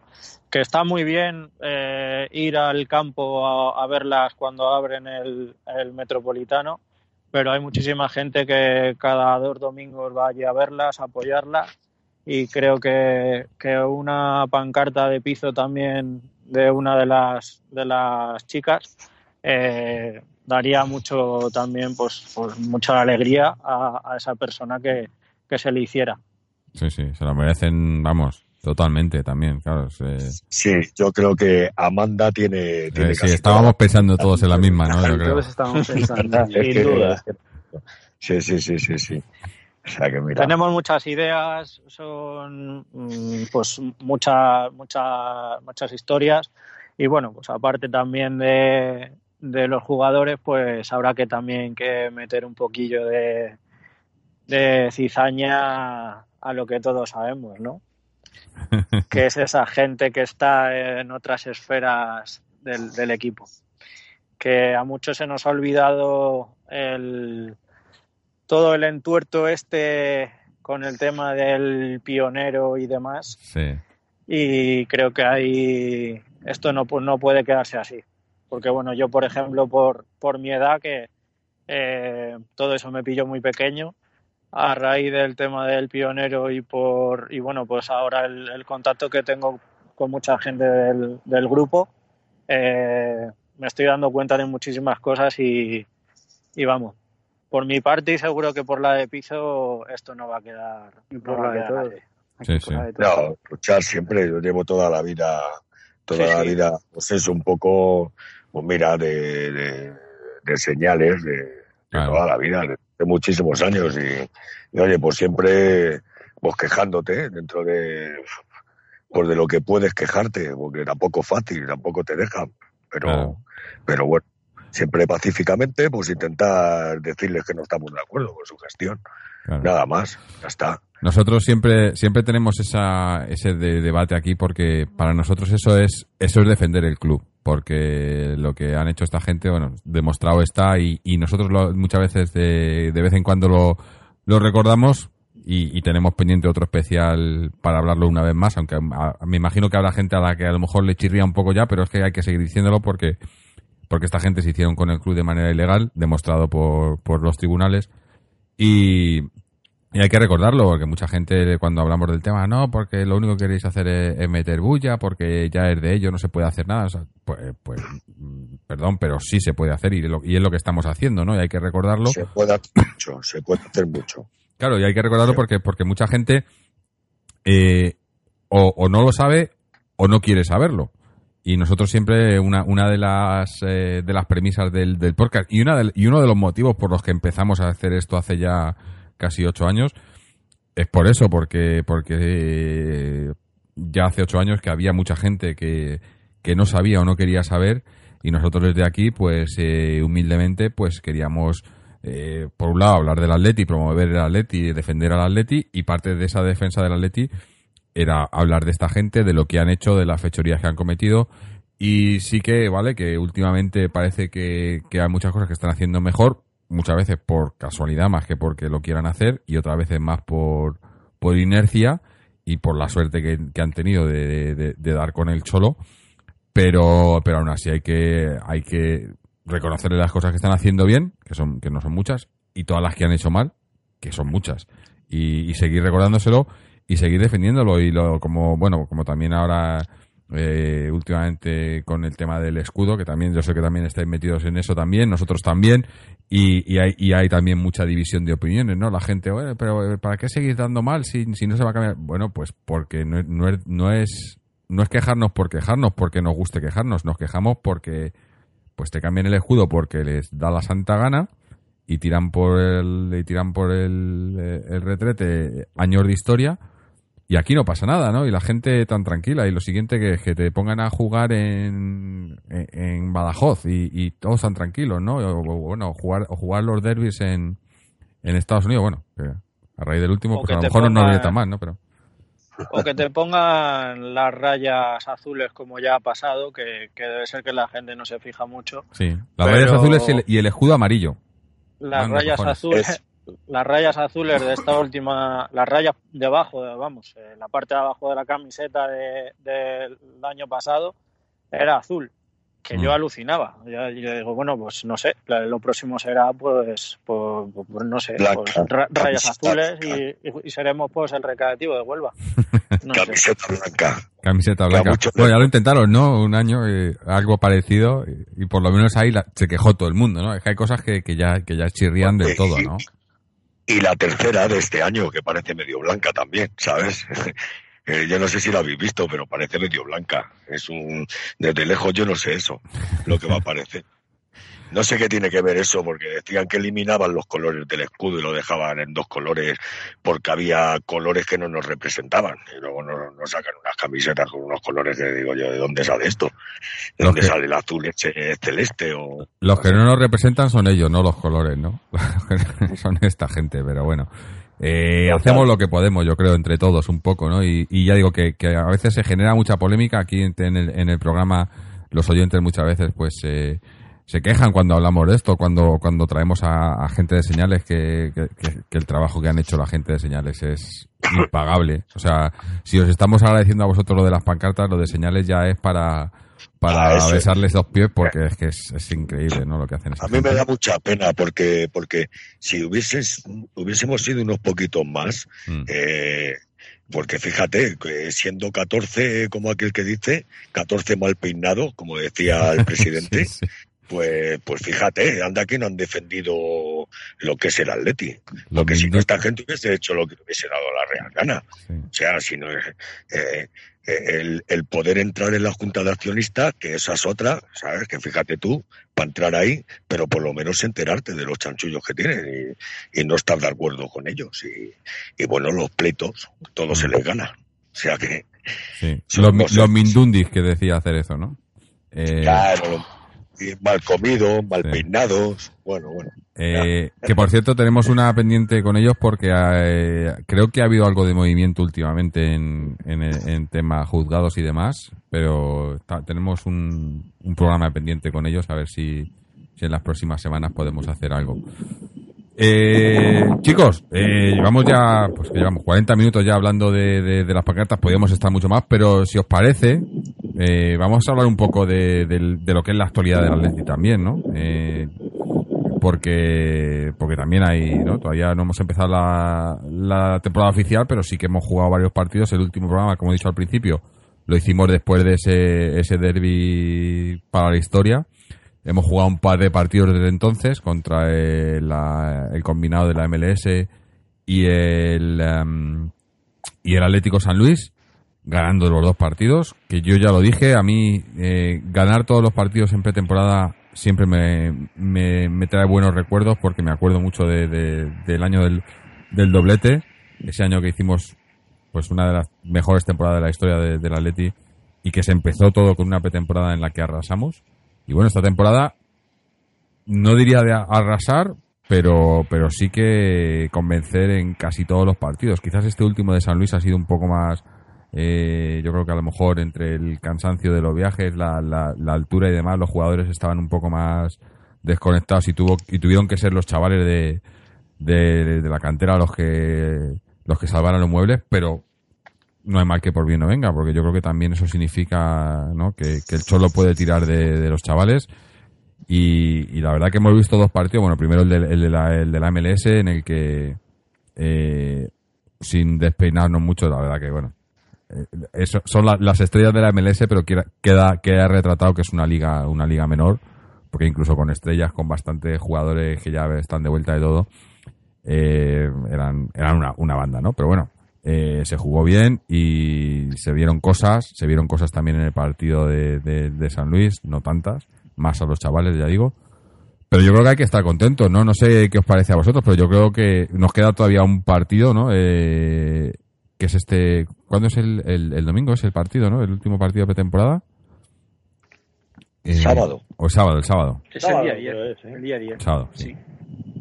que está muy bien eh, ir al campo a, verlas cuando abren el, el metropolitano, pero hay muchísima gente que cada dos domingos va allí a verlas, a apoyarlas y creo que, que una pancarta de piso también de una de las de las chicas eh, daría mucho también pues, pues mucha alegría a, a esa persona que, que se le hiciera. Sí, sí, se lo merecen, vamos, totalmente también, claro. eh, Sí, yo creo que Amanda tiene. tiene eh, sí, casi estábamos toda pensando todos en la misma, ¿no? Yo creo. Todos estábamos pensando. la- es Sin que- duda. Sí, sí, sí, sí, sí. O sea que mira. Tenemos muchas ideas, son mm, pues muchas muchas muchas historias y bueno, pues aparte también de, de los jugadores, pues habrá que también que meter un poquillo de, de cizaña a lo que todos sabemos, ¿no? que es esa gente que está en otras esferas del, del equipo. Que a muchos se nos ha olvidado el, todo el entuerto este con el tema del pionero y demás. Sí. Y creo que ahí esto no, no puede quedarse así. Porque bueno, yo por ejemplo, por, por mi edad, que eh, todo eso me pilló muy pequeño, a raíz del tema del pionero y por y bueno, pues ahora el, el contacto que tengo con mucha gente del, del grupo, eh, me estoy dando cuenta de muchísimas cosas y, y vamos, por mi parte y seguro que por la de piso esto no va a quedar, no por a la de así. Sí, sí. No, luchar siempre, yo llevo toda la vida, toda Sí, la sí. vida, pues eso, un poco, pues mira, de, de, de señales de, toda la vida, de, de muchísimos años y, y, oye, pues siempre, pues quejándote dentro de, pues de lo que puedes quejarte, porque tampoco es fácil, tampoco te dejan, pero, Claro. pero bueno, siempre pacíficamente, pues intentar decirles que no estamos de acuerdo con su gestión, Claro. nada más, ya está. Nosotros siempre, siempre tenemos esa, ese de- debate aquí porque para nosotros eso es, eso es defender el club. Porque lo que han hecho esta gente, bueno, demostrado está y, y nosotros lo- muchas veces de, de vez en cuando lo, lo recordamos y, tenemos pendiente otro especial para hablarlo una vez más, aunque me imagino que habrá gente a la que a lo mejor le chirría un poco ya, pero es que hay que seguir diciéndolo porque, porque esta gente se hicieron con el club de manera ilegal, demostrado por, por los tribunales. Y, y hay que recordarlo, porque mucha gente cuando hablamos del tema, no, porque lo único que queréis hacer es, es meter bulla, porque ya es de ello, no se puede hacer nada. O sea, pues, pues, mm, perdón, pero sí se puede hacer y, lo- y es lo que estamos haciendo, ¿no? Y hay que recordarlo. Se puede hacer mucho, se puede hacer mucho. Claro, y hay que recordarlo porque, porque mucha gente eh, o, o no lo sabe o no quiere saberlo. Y nosotros siempre, una, una de las eh, de las premisas del, del podcast y, una del- y uno de los motivos por los que empezamos a hacer esto hace ya casi ocho años, es por eso, porque, porque ya hace ocho años que había mucha gente que, que no sabía o no quería saber y nosotros desde aquí, pues eh, humildemente, pues queríamos, eh, por un lado, hablar del Atleti, promover el Atleti, defender al Atleti y parte de esa defensa del Atleti era hablar de esta gente, de lo que han hecho, de las fechorías que han cometido y sí que, vale, que últimamente parece que, que hay muchas cosas que están haciendo mejor, muchas veces por casualidad más que porque lo quieran hacer y otras veces más por, por inercia y por la suerte que, que han tenido de, de- dar con el cholo. Pero, pero aún así hay que, hay que reconocerle las cosas que están haciendo bien, que son, que no son muchas, y todas las que han hecho mal, que son muchas. Y, y seguir recordándoselo y seguir defendiéndolo. Y lo, como, bueno, como también ahora, eh, últimamente con el tema del escudo, que también yo sé que también estáis metidos en eso también, nosotros también, y, y, hay, y hay también mucha división de opiniones, ¿no? La gente, "Bueno, pero eh, ¿para qué seguir dando mal si, si no se va a cambiar? Bueno, pues porque no, es- no, es, no es no es quejarnos por quejarnos porque nos guste quejarnos, nos quejamos porque pues te cambian el escudo porque les da la santa gana y tiran por el y tiran por el, eh, el retrete años de historia y aquí no pasa nada, ¿no? Y la gente tan tranquila y lo siguiente que es que te pongan a jugar en, en, en Badajoz y, y todos tan tranquilos, ¿no? O, o, bueno, jugar o jugar los derbis en, en Estados Unidos, bueno, que a raíz del último O pues a lo mejor no nos pongan- viene tan mal, ¿no? Pero O que te pongan las rayas azules como ya ha pasado, que, que debe ser que la gente no se fija mucho. sí, las Pero- rayas azules y el, y el escudo amarillo. Las rayas cojones. azules, Es- las rayas azules de esta última, las rayas debajo, de- vamos, eh, la parte de abajo de la camiseta de- del año pasado era azul, que Mm. yo alucinaba. Yo, yo digo, bueno, pues no sé, lo próximo será pues, pues, pues, no sé, pues, ra- rayas azules y, y- y seremos pues el recreativo de Huelva. No sé. Camiseta blanca. Camiseta blanca. Bueno, ya lo intentaron, ¿no? Un año, eh, algo parecido, y, y por lo menos ahí la- se quejó todo el mundo, ¿no? Es que hay cosas que, que ya, que ya chirrían del Eh, todo, y- ¿no? Y la tercera de este año, que parece medio blanca también, ¿sabes? Eh, yo no sé si la habéis visto, pero parece medio blanca. Es un, desde lejos yo no sé eso, lo que va a parecer. No sé qué tiene que ver eso, porque decían que eliminaban los colores del escudo y lo dejaban en dos colores porque había colores que no nos representaban. Y luego nos, nos sacan unas camisetas con unos colores que digo yo, ¿de dónde sale esto? ¿De Los dónde que- sale el azul ese celeste? o Los que no nos representan son ellos, no los colores, ¿no? son esta gente, pero bueno. Eh, hacemos lo que podemos, yo creo, entre todos un poco, ¿no? Y, y ya digo que, que, a veces se genera mucha polémica aquí en, en, el, en el, programa. Los oyentes muchas veces, pues, eh, se quejan cuando hablamos de esto, cuando, cuando traemos a, a gente de señales que, que, que, el trabajo que han hecho la gente de señales es impagable. O sea, si os estamos agradeciendo a vosotros lo de las pancartas, lo de señales ya es para para ah, besarles dos pies porque es que es, es increíble no lo que hacen a mí me da mucha pena porque porque si hubieses hubiésemos sido unos poquitos más mm. eh, porque fíjate, siendo 14, como aquel que dice, 14 mal peinado, como decía el presidente, sí, sí. Pues, pues fíjate, anda que no han defendido lo que es el Atleti. Lo Porque si no, esta gente hubiese hecho lo que hubiese dado la real gana. Sí. O sea, si no, eh, el, el, poder entrar en la junta de accionistas, que esa es otra, ¿sabes? Que fíjate tú, para entrar ahí, pero por lo menos enterarte de los chanchullos que tienen y, y no estar de acuerdo con ellos. Y, y bueno, los pleitos, todo se les gana. O sea que. Sí. Los, los mindundis que decía hacer eso, ¿no? Eh... Claro, mal comidos, mal sí. peinados, bueno, bueno. Eh, que por cierto tenemos una pendiente con ellos porque eh, creo que ha habido algo de movimiento últimamente en, en, en temas juzgados y demás, pero tenemos un, un, programa pendiente con ellos a ver si, si, en las próximas semanas podemos hacer algo. Eh, chicos, eh, llevamos ya, pues llevamos 40 minutos ya hablando de, las pancartas, podríamos estar mucho más, pero si os parece, eh, vamos a hablar un poco de, de, de, lo que es la actualidad del Atleti también, ¿no? Eh, porque porque también hay, ¿no? Todavía no hemos empezado la, la, temporada oficial, pero sí que hemos jugado varios partidos. El último programa, como he dicho al principio, lo hicimos después de ese, ese derby para la historia. Hemos jugado un par de partidos desde entonces contra el, la, el combinado de la MLS y el, um, y el Atlético San Luis ganando los dos partidos, que yo ya lo dije, a mí eh, ganar todos los partidos en pretemporada siempre me, me, trae buenos recuerdos porque me acuerdo mucho de, de, del año del, del, doblete, ese año que hicimos pues una de las mejores temporadas de la historia de, del Atleti y que se empezó todo con una pretemporada en la que arrasamos. Y bueno, esta temporada no diría de arrasar, pero, pero sí que convencer en casi todos los partidos. Quizás este último de San Luis ha sido un poco más eh, yo creo que a lo mejor entre el cansancio de los viajes, la, la, la, altura y demás, los jugadores estaban un poco más desconectados y tuvo y tuvieron que ser los chavales de, de, de la cantera los que los que salvaran los muebles, pero no hay mal que por bien no venga, porque yo creo que también eso significa ¿no? que, el Cholo puede tirar de, los chavales. Y, la verdad que hemos visto dos partidos. Bueno, primero el de, de, la, MLS, en el que, eh, sin despeinarnos mucho, la verdad que, bueno, eso, son la, las estrellas de la MLS, pero queda, queda retratado que es una liga, una liga menor, porque incluso con estrellas, con bastantes jugadores que ya están de vuelta de todo, eh, eran, eran una, una, banda, ¿no? Pero bueno, eh, se jugó bien y se vieron cosas, se vieron cosas también en el partido de, de, de, San Luis, no tantas, más a los chavales, ya digo. Pero yo creo que hay que estar contentos, ¿no? No sé qué os parece a vosotros, pero yo creo que nos queda todavía un partido, ¿no? Eh, que es este... ¿Cuándo es el, el, el, domingo? Es el partido, ¿no? El último partido de pretemporada. Eh, sábado. O el sábado, el sábado. Es el día 10. ¿eh? El día 10. Sábado. Sí.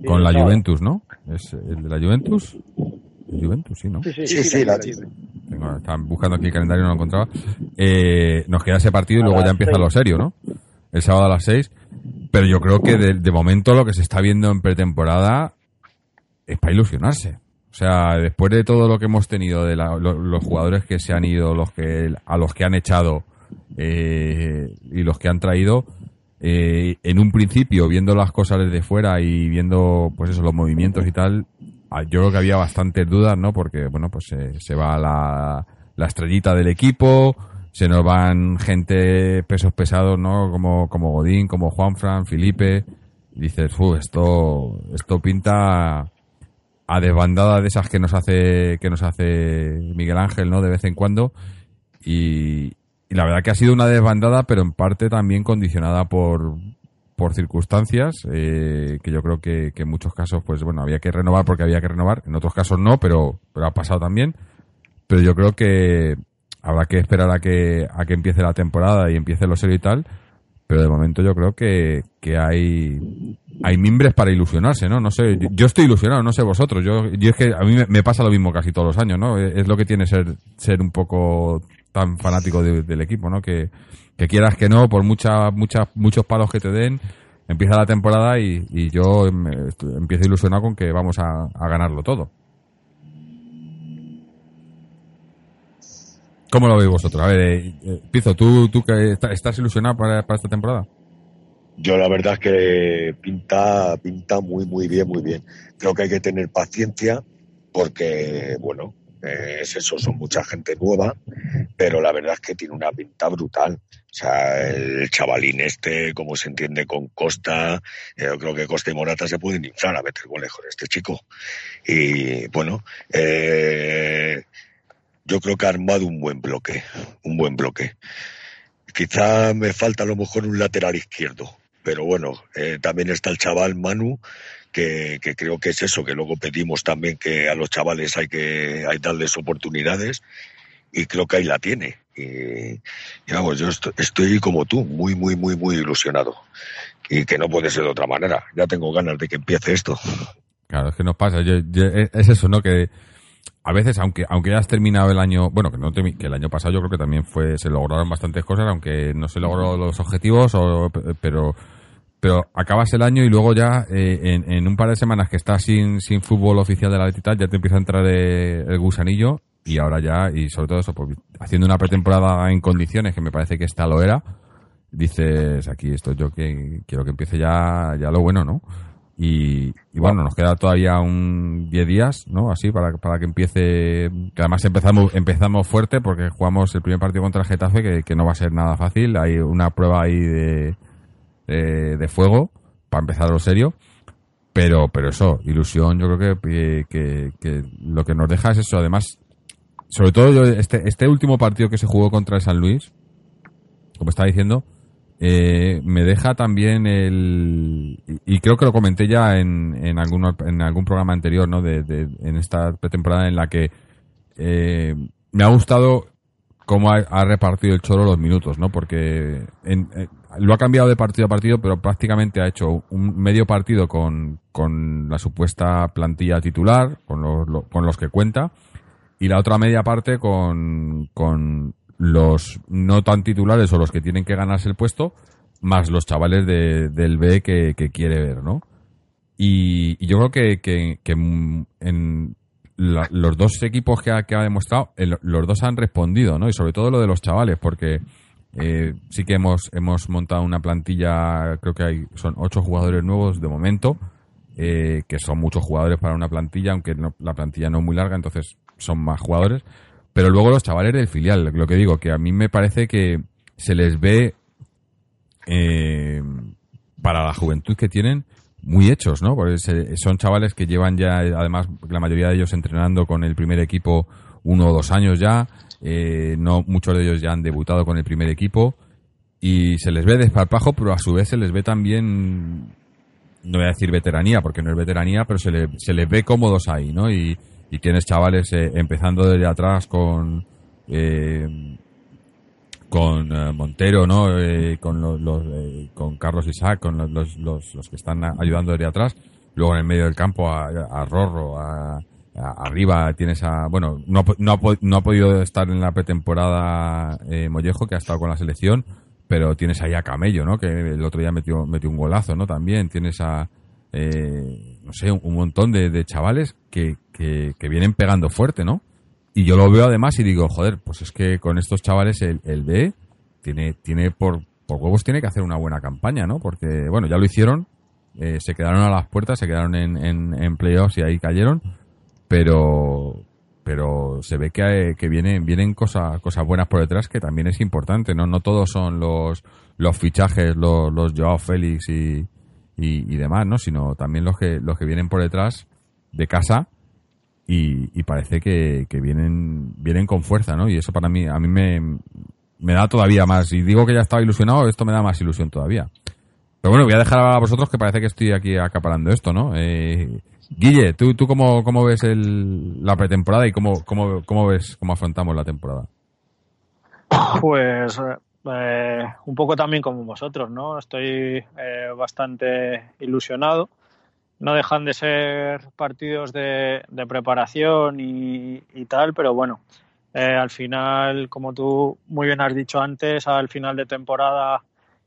Con la Juventus, ¿no? ¿Es el de la Juventus? Juventus, sí, ¿no? Sí, sí, sí, sí la, Tengo, estaban buscando aquí el calendario y no lo encontraba. Eh, nos queda ese partido y luego ya empieza seis. lo serio, ¿no? El sábado a las 6. Pero yo creo que de, de momento lo que se está viendo en pretemporada es para ilusionarse. O sea, después de todo lo que hemos tenido, de la, lo, los jugadores que se han ido, los que a los que han echado eh, y los que han traído, eh, en un principio, viendo las cosas desde fuera y viendo, pues eso, los movimientos y tal, yo creo que había bastantes dudas, ¿no? Porque, bueno, pues eh, se va la, la estrellita del equipo, se nos van gente pesos pesados, ¿no? Como, como Godín, como Juanfran, Felipe. dices, esto, esto pinta a desbandada de esas que nos hace que nos hace Miguel Ángel, ¿no? De vez en cuando y la verdad que ha sido una desbandada, pero en parte también condicionada por por circunstancias eh, que yo creo que, que, en muchos casos pues bueno había que renovar porque había que renovar en otros casos no pero pero ha pasado también pero yo creo que habrá que esperar a que a que empiece la temporada y empiece lo serio y tal pero de momento yo creo que, que hay hay mimbres para ilusionarse, ¿no? No sé, yo, estoy ilusionado, no sé vosotros. Yo, yo es que a mí me, pasa lo mismo casi todos los años, ¿no? Es lo que tiene ser ser un poco tan fanático de- del equipo, ¿no? Que, que quieras que no, por muchas muchas muchos palos que te den, empieza la temporada y, yo empiezo ilusionado con que vamos a, ganarlo todo. ¿Cómo lo veis vosotros? A ver, eh, eh, Pizo, ¿tú, tú que está- estás ilusionado para, para esta temporada? Yo la verdad es que pinta, pinta muy, muy bien, muy bien. Creo que hay que tener paciencia porque, bueno, eh, es eso, son mucha gente nueva, pero la verdad es que tiene una pinta brutal. O sea, el chavalín este, como se entiende con Costa, eh, yo creo que Costa y Morata se pueden inflar a meter goles con este chico. Y bueno, eh, yo creo que ha armado un buen bloque, un buen bloque. Quizá me falta a lo mejor un lateral izquierdo, pero bueno, eh, también está el chaval Manu, que, que creo que es eso, que luego pedimos también que a los chavales hay que hay darles oportunidades y creo que ahí la tiene. Y, y vamos, yo estoy, estoy como tú, muy, muy, muy, muy ilusionado. Y que no puede ser de otra manera. Ya tengo ganas de que empiece esto. Claro, es que nos pasa. Yo- yo- es es eso, ¿no? Que a veces, aunque aunque hayas terminado el año, bueno, que no termi- que el año pasado yo creo que también fue se lograron bastantes cosas, aunque no se logró los objetivos, o, pero pero acabas el año y luego ya eh, en, en un par de semanas que estás sin, sin fútbol oficial de la Letital ya te empieza a entrar el gusanillo y ahora ya, y sobre todo eso, pues, haciendo una pretemporada en condiciones que me parece que esta lo era, dices aquí esto yo que quiero que empiece ya, ya lo bueno, ¿no? Y, y bueno, nos queda todavía un 10 días, ¿no? Así, para, para que empiece, que además empezamos, empezamos fuerte porque jugamos el primer partido contra Getafe, que, que no va a ser nada fácil, hay una prueba ahí de, de, de fuego, para empezar lo serio, pero, pero eso, ilusión, yo creo que, que, lo que nos deja es eso, además, sobre todo este, este último partido que se jugó contra el San Luis, como estaba diciendo, eh, me deja también el y creo que lo comenté ya en, en, alguno- en algún programa anterior no de, en esta pretemporada en la que eh, me ha gustado cómo ha, repartido el choro los minutos no porque eh, lo ha cambiado de partido a partido pero prácticamente ha hecho un medio partido con, con la supuesta plantilla titular con los, lo- con los que cuenta y la otra media parte con, con los no tan titulares o los que tienen que ganarse el puesto, más los chavales de- del B que, quiere ver, ¿no? Y, yo creo que, que, en la- los dos equipos que ha, que ha demostrado, el- los dos han respondido, ¿no? Y sobre todo lo de los chavales, porque eh, sí que hemos, hemos montado una plantilla, creo que hay, son ocho jugadores nuevos de momento, eh, que son muchos jugadores para una plantilla, aunque la plantilla no es muy larga, entonces son más jugadores. Pero luego los chavales del filial, lo que digo, que a mí me parece que se les ve eh, para la juventud que tienen muy hechos, ¿no? Porque se- son chavales que llevan ya, además, la mayoría de ellos entrenando con el primer equipo uno o dos años ya. Eh, no muchos de ellos ya han debutado con el primer equipo y se les ve desparpajo, pero a su vez se les ve también no voy a decir veteranía, porque no es veteranía, pero se, le- se les ve cómodos ahí, ¿no? Y, y tienes chavales eh, empezando desde atrás con eh, con eh, Montero, ¿no? Eh, con los, eh, con Carlos Isaac, con los, los, los, que están ayudando desde atrás. Luego en el medio del campo a, a Rorro, a- arriba tienes a bueno no, no, ha, no ha podido estar en la pretemporada eh, Mollejo que ha estado con la selección pero tienes ahí a Camello, ¿no? Que el otro día metió, metió un golazo, ¿no? También tienes a, eh, no sé, un, montón de, de chavales que, que, que vienen pegando fuerte, ¿no? Y yo lo veo además y digo, joder, pues es que con estos chavales el, el B tiene, tiene por, por huevos tiene que hacer una buena campaña, ¿no? Porque, bueno, ya lo hicieron, eh, se quedaron a las puertas, se quedaron en, en, en playoffs y ahí cayeron, pero pero se ve que, que vienen vienen cosas cosas buenas por detrás que también es importante no no todos son los los fichajes los los Joao Félix y, y, y demás no sino también los que los que vienen por detrás de casa y, y parece que, que vienen vienen con fuerza no y eso para mí a mí me me da todavía más. Y digo que ya estaba ilusionado esto me da más ilusión todavía. Pero bueno voy a dejar a vosotros que parece que estoy aquí acaparando esto no eh, Guille, ¿tú, tú cómo, cómo ves el, la pretemporada y cómo, cómo, cómo ves cómo afrontamos la temporada? Pues eh, un poco también como vosotros, ¿no? Estoy eh, bastante ilusionado. No dejan de ser partidos de, de preparación y, y, tal, pero bueno, eh, al final, como tú muy bien has dicho antes, al final de temporada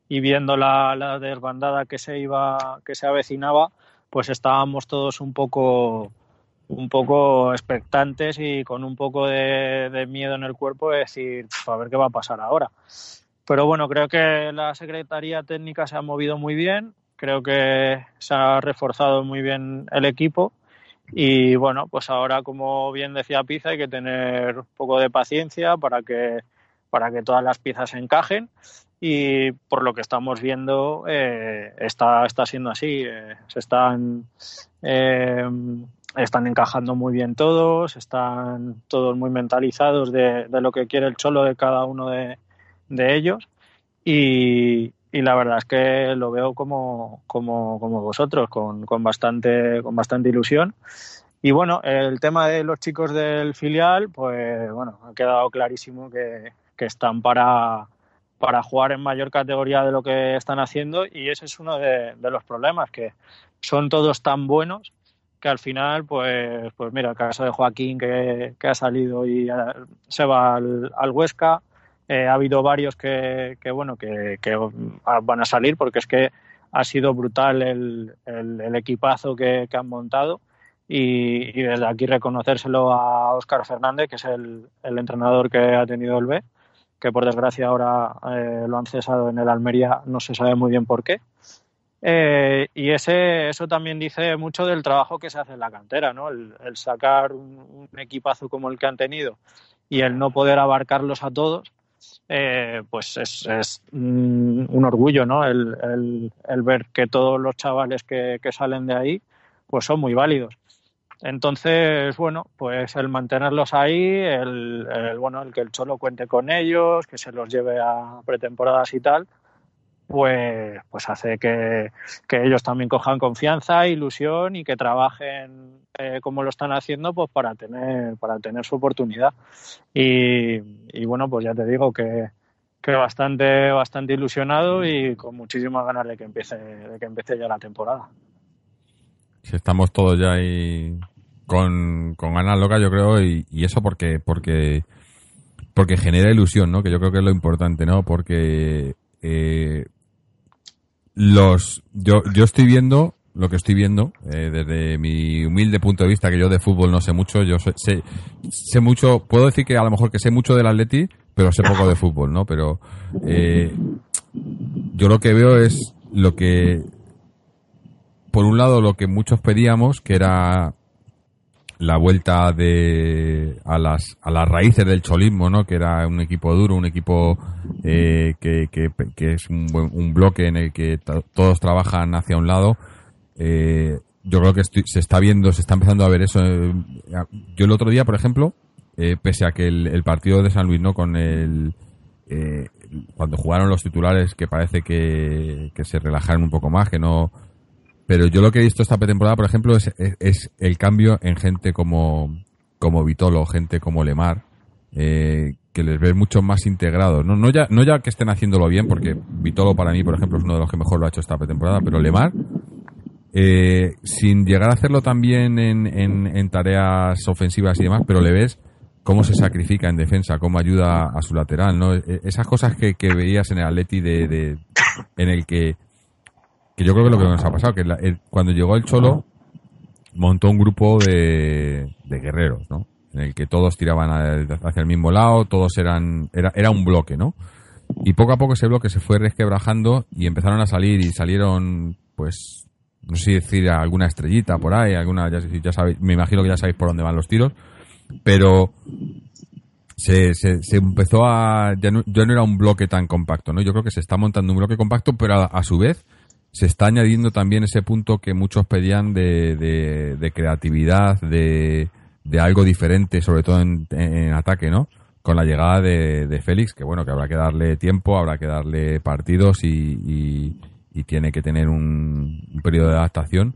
y viendo la, la desbandada que se iba, que se avecinaba, pues estábamos todos un poco un poco expectantes y con un poco de, miedo en el cuerpo de decir, a ver qué va a pasar ahora. Pero bueno, creo que la Secretaría Técnica se ha movido muy bien, creo que se ha reforzado muy bien el equipo y bueno, pues ahora, como bien decía Pizza, hay que tener un poco de paciencia para que, para que todas las piezas encajen y por lo que estamos viendo eh, está, está siendo así. Eh, se están, eh, están encajando muy bien todos, están todos muy mentalizados de, de, lo que quiere el cholo de cada uno de, de ellos y, y, la verdad es que lo veo como, como, como vosotros, con, con, bastante, con bastante ilusión. Y bueno, el tema de los chicos del filial, pues bueno, ha quedado clarísimo que, que están para, para jugar en mayor categoría de lo que están haciendo y ese es uno de, los problemas, que son todos tan buenos que al final, pues, pues mira, el caso de Joaquín que, que ha salido y se va al, al Huesca, eh, ha habido varios que, que bueno, que, van a salir porque es que ha sido brutal el, el, equipazo que, que, han montado. Y, y, desde aquí reconocérselo a Óscar Fernández, que es el, el, entrenador que ha tenido el B, que por desgracia ahora eh, lo han cesado en el Almería, no se sabe muy bien por qué. Eh, y ese, eso también dice mucho del trabajo que se hace en la cantera, ¿no? El, sacar un, equipazo como el que han tenido y el no poder abarcarlos a todos, eh, pues es, es, un orgullo, ¿no? El, el, el, ver que todos los chavales que, que, salen de ahí, pues son muy válidos. Entonces, bueno, pues el mantenerlos ahí, el, bueno, el que el Cholo cuente con ellos, que se los lleve a pretemporadas y tal, pues, pues hace que, que ellos también cojan confianza, ilusión y que trabajen eh, como lo están haciendo, pues para tener, para tener su oportunidad. Y, y bueno, pues ya te digo que, que bastante, bastante ilusionado y con muchísimas ganas de que empiece, de que empiece ya la temporada. Si estamos todos ya ahí con, con ganas locas, yo creo, y, eso porque, porque, porque genera ilusión, ¿no? Que yo creo que es lo importante, ¿no? Porque eh, los, yo, yo estoy viendo lo que estoy viendo, eh, desde mi humilde punto de vista, que yo de fútbol no sé mucho, yo sé, sé, sé, mucho, puedo decir que a lo mejor que sé mucho del Atleti, pero sé poco de fútbol, ¿no? Pero eh, yo lo que veo es lo que, por un lado, lo que muchos pedíamos, que era la vuelta de a las a las raíces del cholismo, ¿no? Que era un equipo duro, un equipo eh, que, que, que, es un, un bloque en el que todos trabajan hacia un lado eh, yo creo que estoy, se está viendo, se está empezando a ver eso. Eh, yo el otro día, por ejemplo, eh, pese a que el, el, partido de San Luis, ¿no? Con el. Eh, cuando jugaron los titulares, que parece que, que, se relajaron un poco más, que no. Pero yo lo que he visto esta temporada, por ejemplo, es, es, el cambio en gente como, como Vitolo, gente como Lemar, eh, que les ves mucho más integrados. No, no, ya, no ya que estén haciéndolo bien, porque Vitolo para mí, por ejemplo, es uno de los que mejor lo ha hecho esta temporada, pero Lemar eh, sin llegar a hacerlo también en, en, en, tareas ofensivas y demás, pero le ves cómo se sacrifica en defensa, cómo ayuda a su lateral, ¿no? E, esas cosas que, que veías en el Atleti de, de, en el que, que yo creo que es lo que nos ha pasado, que la, el, cuando llegó el Cholo montó un grupo de, de guerreros, ¿no? En el que todos tiraban hacia el mismo lado, todos eran, era, era un bloque, ¿no? Y poco a poco ese bloque se fue resquebrajando y empezaron a salir y salieron, pues, no sé si decir alguna estrellita por ahí, alguna, ya, ya sabéis, me imagino que ya sabéis por dónde van los tiros, pero se, se, se empezó a, ya no, ya no, era un bloque tan compacto, ¿no? Yo creo que se está montando un bloque compacto, pero a, a su vez se está añadiendo también ese punto que muchos pedían de, de, creatividad, de, de, algo diferente, sobre todo en, ataque, ¿no? Con la llegada de, de, Félix, que bueno, que habrá que darle tiempo, habrá que darle partidos y, y tiene que tener un, un, periodo de adaptación.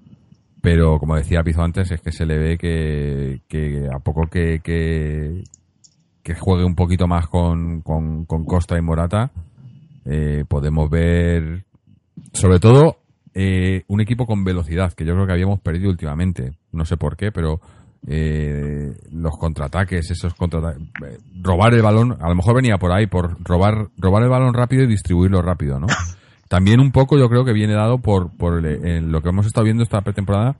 Pero como decía Pizo antes, es que se le ve que, que a poco que, que, que, juegue un poquito más con, con, con Costa y Morata, eh, podemos ver, sobre todo, eh, un equipo con velocidad, que yo creo que habíamos perdido últimamente. No sé por qué, pero eh, los contraataques, esos contraataques, eh, robar el balón, a lo mejor venía por ahí, por robar, robar el balón rápido y distribuirlo rápido, ¿no? También un poco yo creo que viene dado por, por el- lo que hemos estado viendo esta pretemporada,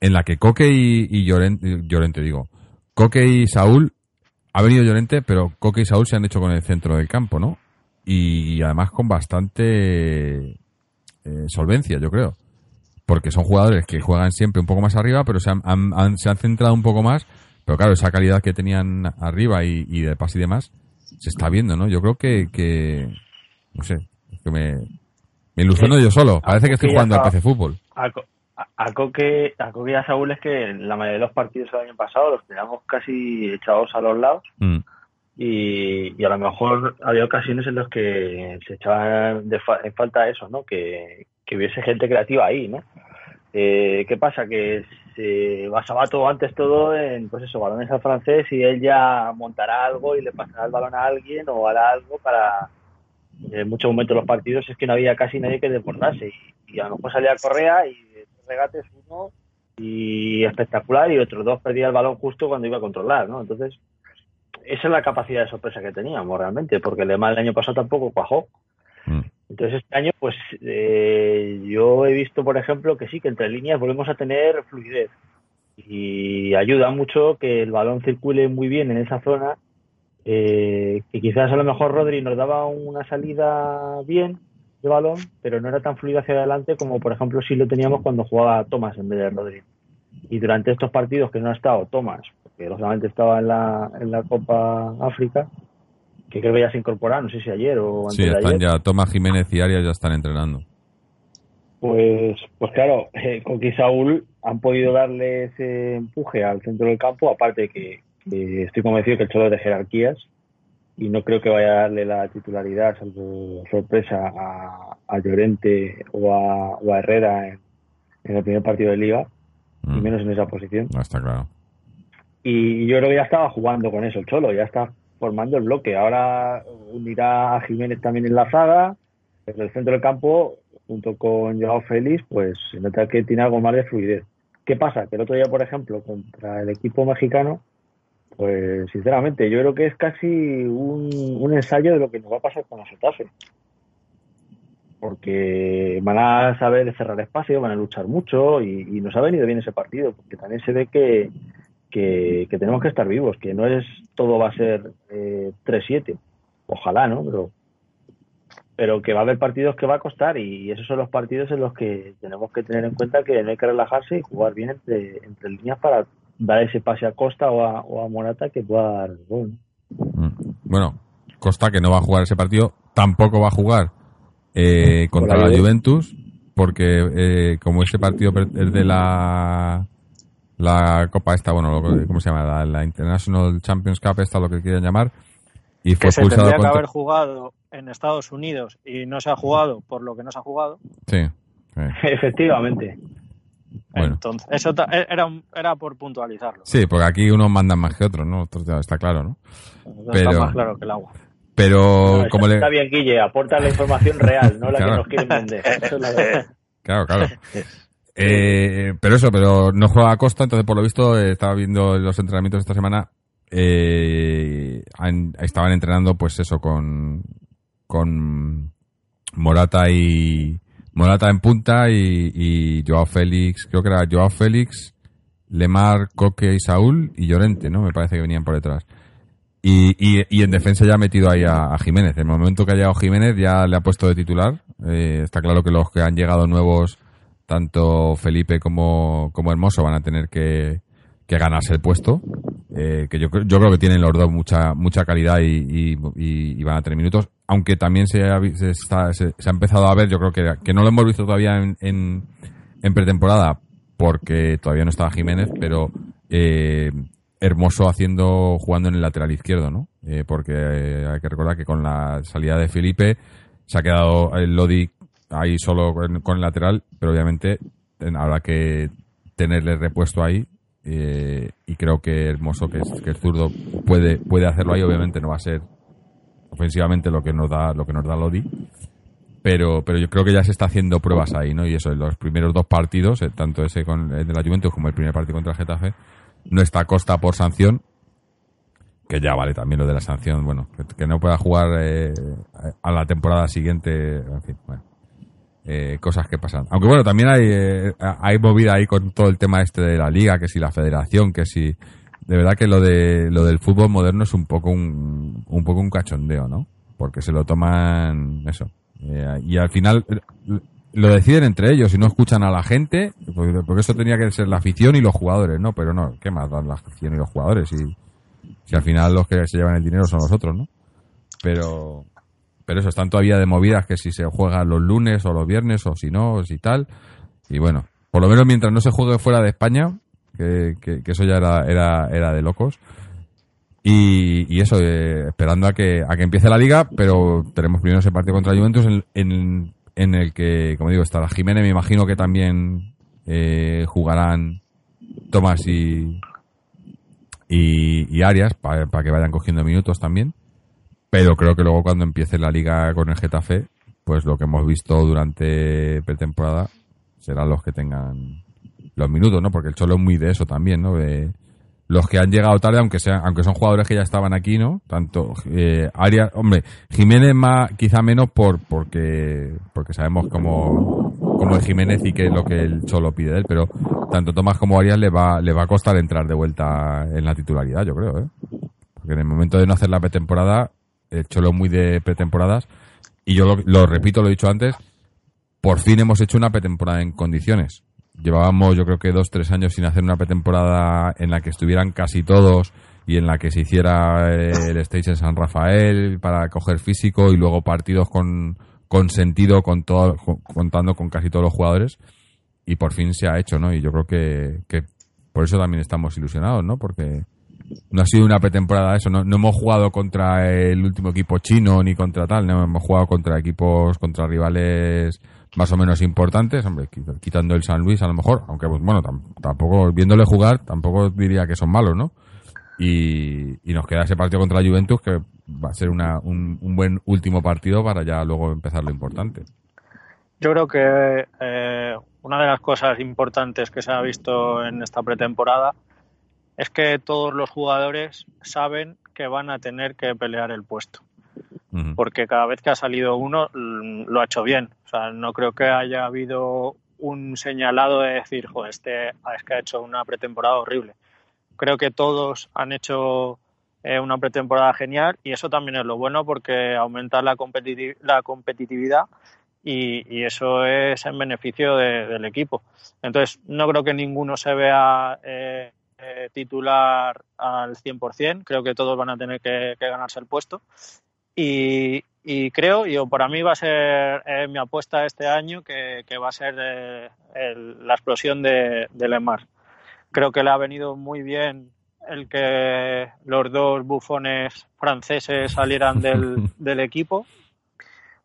en la que Coque y, y Llorente, Llorente digo, Coque y Saúl, ha venido Llorente, pero Coque y Saúl se han hecho con el centro del campo, ¿no? Y, además con bastante eh, solvencia, yo creo. Porque son jugadores que juegan siempre un poco más arriba, pero se han, han- han- se han centrado un poco más. Pero claro, esa calidad que tenían arriba y, y de pase y demás, se está viendo, ¿no? Yo creo que, que no sé, es que me, me ilusiono yo solo. Parece que estoy jugando al PC Fútbol. A, a, a Coque, a Coque y a Saúl es que la mayoría de los partidos del año pasado los teníamos casi echados a los lados Mm, y, a lo mejor había ocasiones en las que se echaban de fa- en falta eso, ¿no? Que, hubiese gente creativa ahí, ¿no? Eh, ¿Qué pasa? Que se basaba todo antes todo en, pues eso, balones al francés y él ya montará algo y le pasará el balón a alguien o hará algo para... En muchos momentos los partidos es que no había casi nadie que desbordase y, a lo mejor salía Correa y regates uno y espectacular y otros dos perdía el balón justo cuando iba a controlar, ¿no? Entonces, esa es la capacidad de sorpresa que teníamos realmente, porque el el año pasado tampoco cuajó. mm. Entonces este año, pues eh, yo he visto, por ejemplo, que sí, que entre líneas volvemos a tener fluidez y ayuda mucho que el balón circule muy bien en esa zona, eh, que quizás a lo mejor Rodri nos daba una salida bien de balón, pero no era tan fluido hacia adelante como, por ejemplo, si lo teníamos cuando jugaba Thomas en vez de Rodri. Y durante estos partidos que no ha estado Thomas, porque lógicamente estaba en la, en la Copa África, que creo que ya se incorporaron, no sé si ayer o antes Sí, de están ayer. ya, Tomás Jiménez y Arias ya están entrenando. Pues, pues claro, eh, Coque y Saúl han podido darle ese empuje al centro del campo, aparte que, que estoy convencido que el Cholo es de jerarquías y no creo que vaya a darle la titularidad, salvo sorpresa, a, a Llorente o a, o a Herrera en, en el primer partido de Liga, y Mm, menos en esa posición. no está claro. Y yo creo que ya estaba jugando con eso el Cholo, ya está formando el bloque. Ahora unirá a Jiménez también en la zaga, desde el centro del campo, junto con Joao Félix, pues se nota que tiene algo más de fluidez. ¿Qué pasa? Que el otro día, por ejemplo, contra el equipo mexicano, pues sinceramente yo creo que es casi un, un ensayo de lo que nos va a pasar con la Getafe. Porque van a saber cerrar espacio, van a luchar mucho y nos ha venido bien ese partido, porque también se ve que, que, que tenemos que estar vivos, que no es todo va a ser eh, 3-7. Ojalá, ¿no? Pero, pero que va a haber partidos que va a costar y esos son los partidos en los que tenemos que tener en cuenta que no hay que relajarse y jugar bien entre, entre líneas para dar ese pase a Costa o a, o a Morata que pueda dar gol. Mm. Bueno, Costa que no va a jugar ese partido, tampoco va a jugar eh, contra Por la ¿eh? Juventus, porque eh, como ese partido es de la la Copa esta, bueno, lo ¿cómo se llama? La, la International Champions Cup, esta lo que quieran llamar, y fue que se tendría que haber jugado en Estados Unidos y no se ha jugado por lo que no se ha jugado. Sí, sí. Efectivamente. Bueno. Entonces, eso e-, era, era por puntualizarlo. Sí, porque aquí unos mandan más que otros, ¿no? Está claro, ¿no? Pero- Está más claro que el agua. Pero No, como le... está bien, Guille, aporta la información real, no la Claro. que nos quieren vender. Eso es la verdad. Claro, claro. Eh, pero eso, pero no juega a Costa, entonces por lo visto eh, estaba viendo los entrenamientos esta semana. eh, estaban entrenando, pues eso, con, con Morata y Morata en punta y, Joao Félix, creo que era Joao Félix, Lemar, Coque y Saúl y Llorente, ¿no? Me parece que venían por detrás. Y, y, y en defensa ya ha metido ahí a, a Jiménez. En el momento que ha llegado Jiménez ya le ha puesto de titular. Eh, está claro que los que han llegado nuevos, tanto Felipe como, como Hermoso, van a tener que, que ganarse el puesto. Eh, que yo, yo creo que tienen los dos mucha mucha calidad y, van a tener minutos. Aunque también se ha, se ha empezado a ver, yo creo que, que no lo hemos visto todavía en, en, en pretemporada porque todavía no estaba Jiménez, pero eh, Hermoso haciendo jugando en el lateral izquierdo, ¿no? Eh, porque eh, hay que recordar que con la salida de Felipe se ha quedado el Lodi ahí solo con, el lateral, pero obviamente habrá que tenerle repuesto ahí eh, y creo que Hermoso, que es, que zurdo, puede, puede hacerlo ahí, obviamente no va a ser ofensivamente lo que nos da lo que nos da Lodi pero pero yo creo que ya se está haciendo pruebas ahí no y eso en los primeros dos partidos eh, tanto ese con el de la Juventus como el primer partido contra el Getafe no está Costa por sanción que ya vale también lo de la sanción bueno que, que no pueda jugar eh, a la temporada siguiente en fin bueno eh, cosas que pasan. Aunque bueno, también hay, eh, hay movida ahí con todo el tema este de la liga, que si la federación, que si... De verdad que lo de lo del fútbol moderno es un poco un, un poco un cachondeo, ¿no? Porque se lo toman eso. Eh, y al final lo deciden entre ellos y no escuchan a la gente, porque eso tenía que ser la afición y los jugadores, ¿no? Pero no, ¿qué más dan la afición y los jugadores? Y, si al final los que se llevan el dinero son los otros, ¿no? Pero, pero eso, están todavía de movidas que si se juega los lunes o los viernes o si no, si tal. Y bueno, por lo menos mientras no se juegue fuera de España, que, eso ya era, era, era de locos. Y, eso, eh, esperando a que, a que empiece la liga, pero tenemos primero ese partido contra Juventus en, en, el que, como digo, estará Jiménez, me imagino que también eh, jugarán Tomás y, y Arias para que vayan cogiendo minutos también. Pero creo que luego cuando empiece la liga con el Getafe, pues lo que hemos visto durante pretemporada serán los que tengan los minutos, ¿no? Porque el Cholo es muy de eso también, ¿no? De los que han llegado tarde, aunque sean, aunque son jugadores que ya estaban aquí, ¿no? Tanto eh, Arias, hombre, Jiménez más, quizá menos por porque porque sabemos cómo, cómo es Jiménez y qué es lo que el Cholo pide de él, pero tanto Tomás como Arias le va le va a costar entrar de vuelta en la titularidad, yo creo, ¿eh? Porque en el momento de no hacer la pretemporada, el Cholo muy de pretemporadas y yo lo, lo repito, lo he dicho antes, por fin hemos hecho una pretemporada en condiciones. Llevábamos, yo creo que dos, tres años sin hacer una pretemporada en la que estuvieran casi todos y en la que se hiciera eh, el stage en San Rafael para coger físico y luego partidos con, con sentido, con todo, con- contando con casi todos los jugadores. Y por fin se ha hecho, ¿no? Y yo creo que, que por eso también estamos ilusionados, ¿no? Porque no ha sido una pretemporada eso, no, no hemos jugado contra el último equipo chino ni contra tal, no hemos jugado contra equipos, contra rivales más o menos importantes, hombre, quit- quitando el San Luis a lo mejor, aunque pues, bueno, tam- tampoco, viéndole jugar, tampoco diría que son malos, ¿no? Y, y nos queda ese partido contra la Juventus que va a ser una, un, un buen último partido para ya luego empezar lo importante. Yo creo que eh, una de las cosas importantes que se ha visto en esta pretemporada es que todos los jugadores saben que van a tener que pelear el puesto. Porque cada vez que ha salido uno mm, lo ha hecho bien. O sea, no creo que haya habido un señalado de decir, joder, este es que ha hecho una pretemporada horrible. Creo que todos han hecho eh, una pretemporada genial y eso también es lo bueno porque aumenta la, competiti- la competitividad y, y eso es en beneficio de- del equipo. Entonces, no creo que ninguno se vea eh, eh, titular al 100%, creo que todos van a tener que, que ganarse el puesto. Y, y creo, yo para mí va a ser eh, mi apuesta este año que, que va a ser el- la explosión de, de Lemar. Creo que le ha venido muy bien el que los dos bufones franceses salieran del, del equipo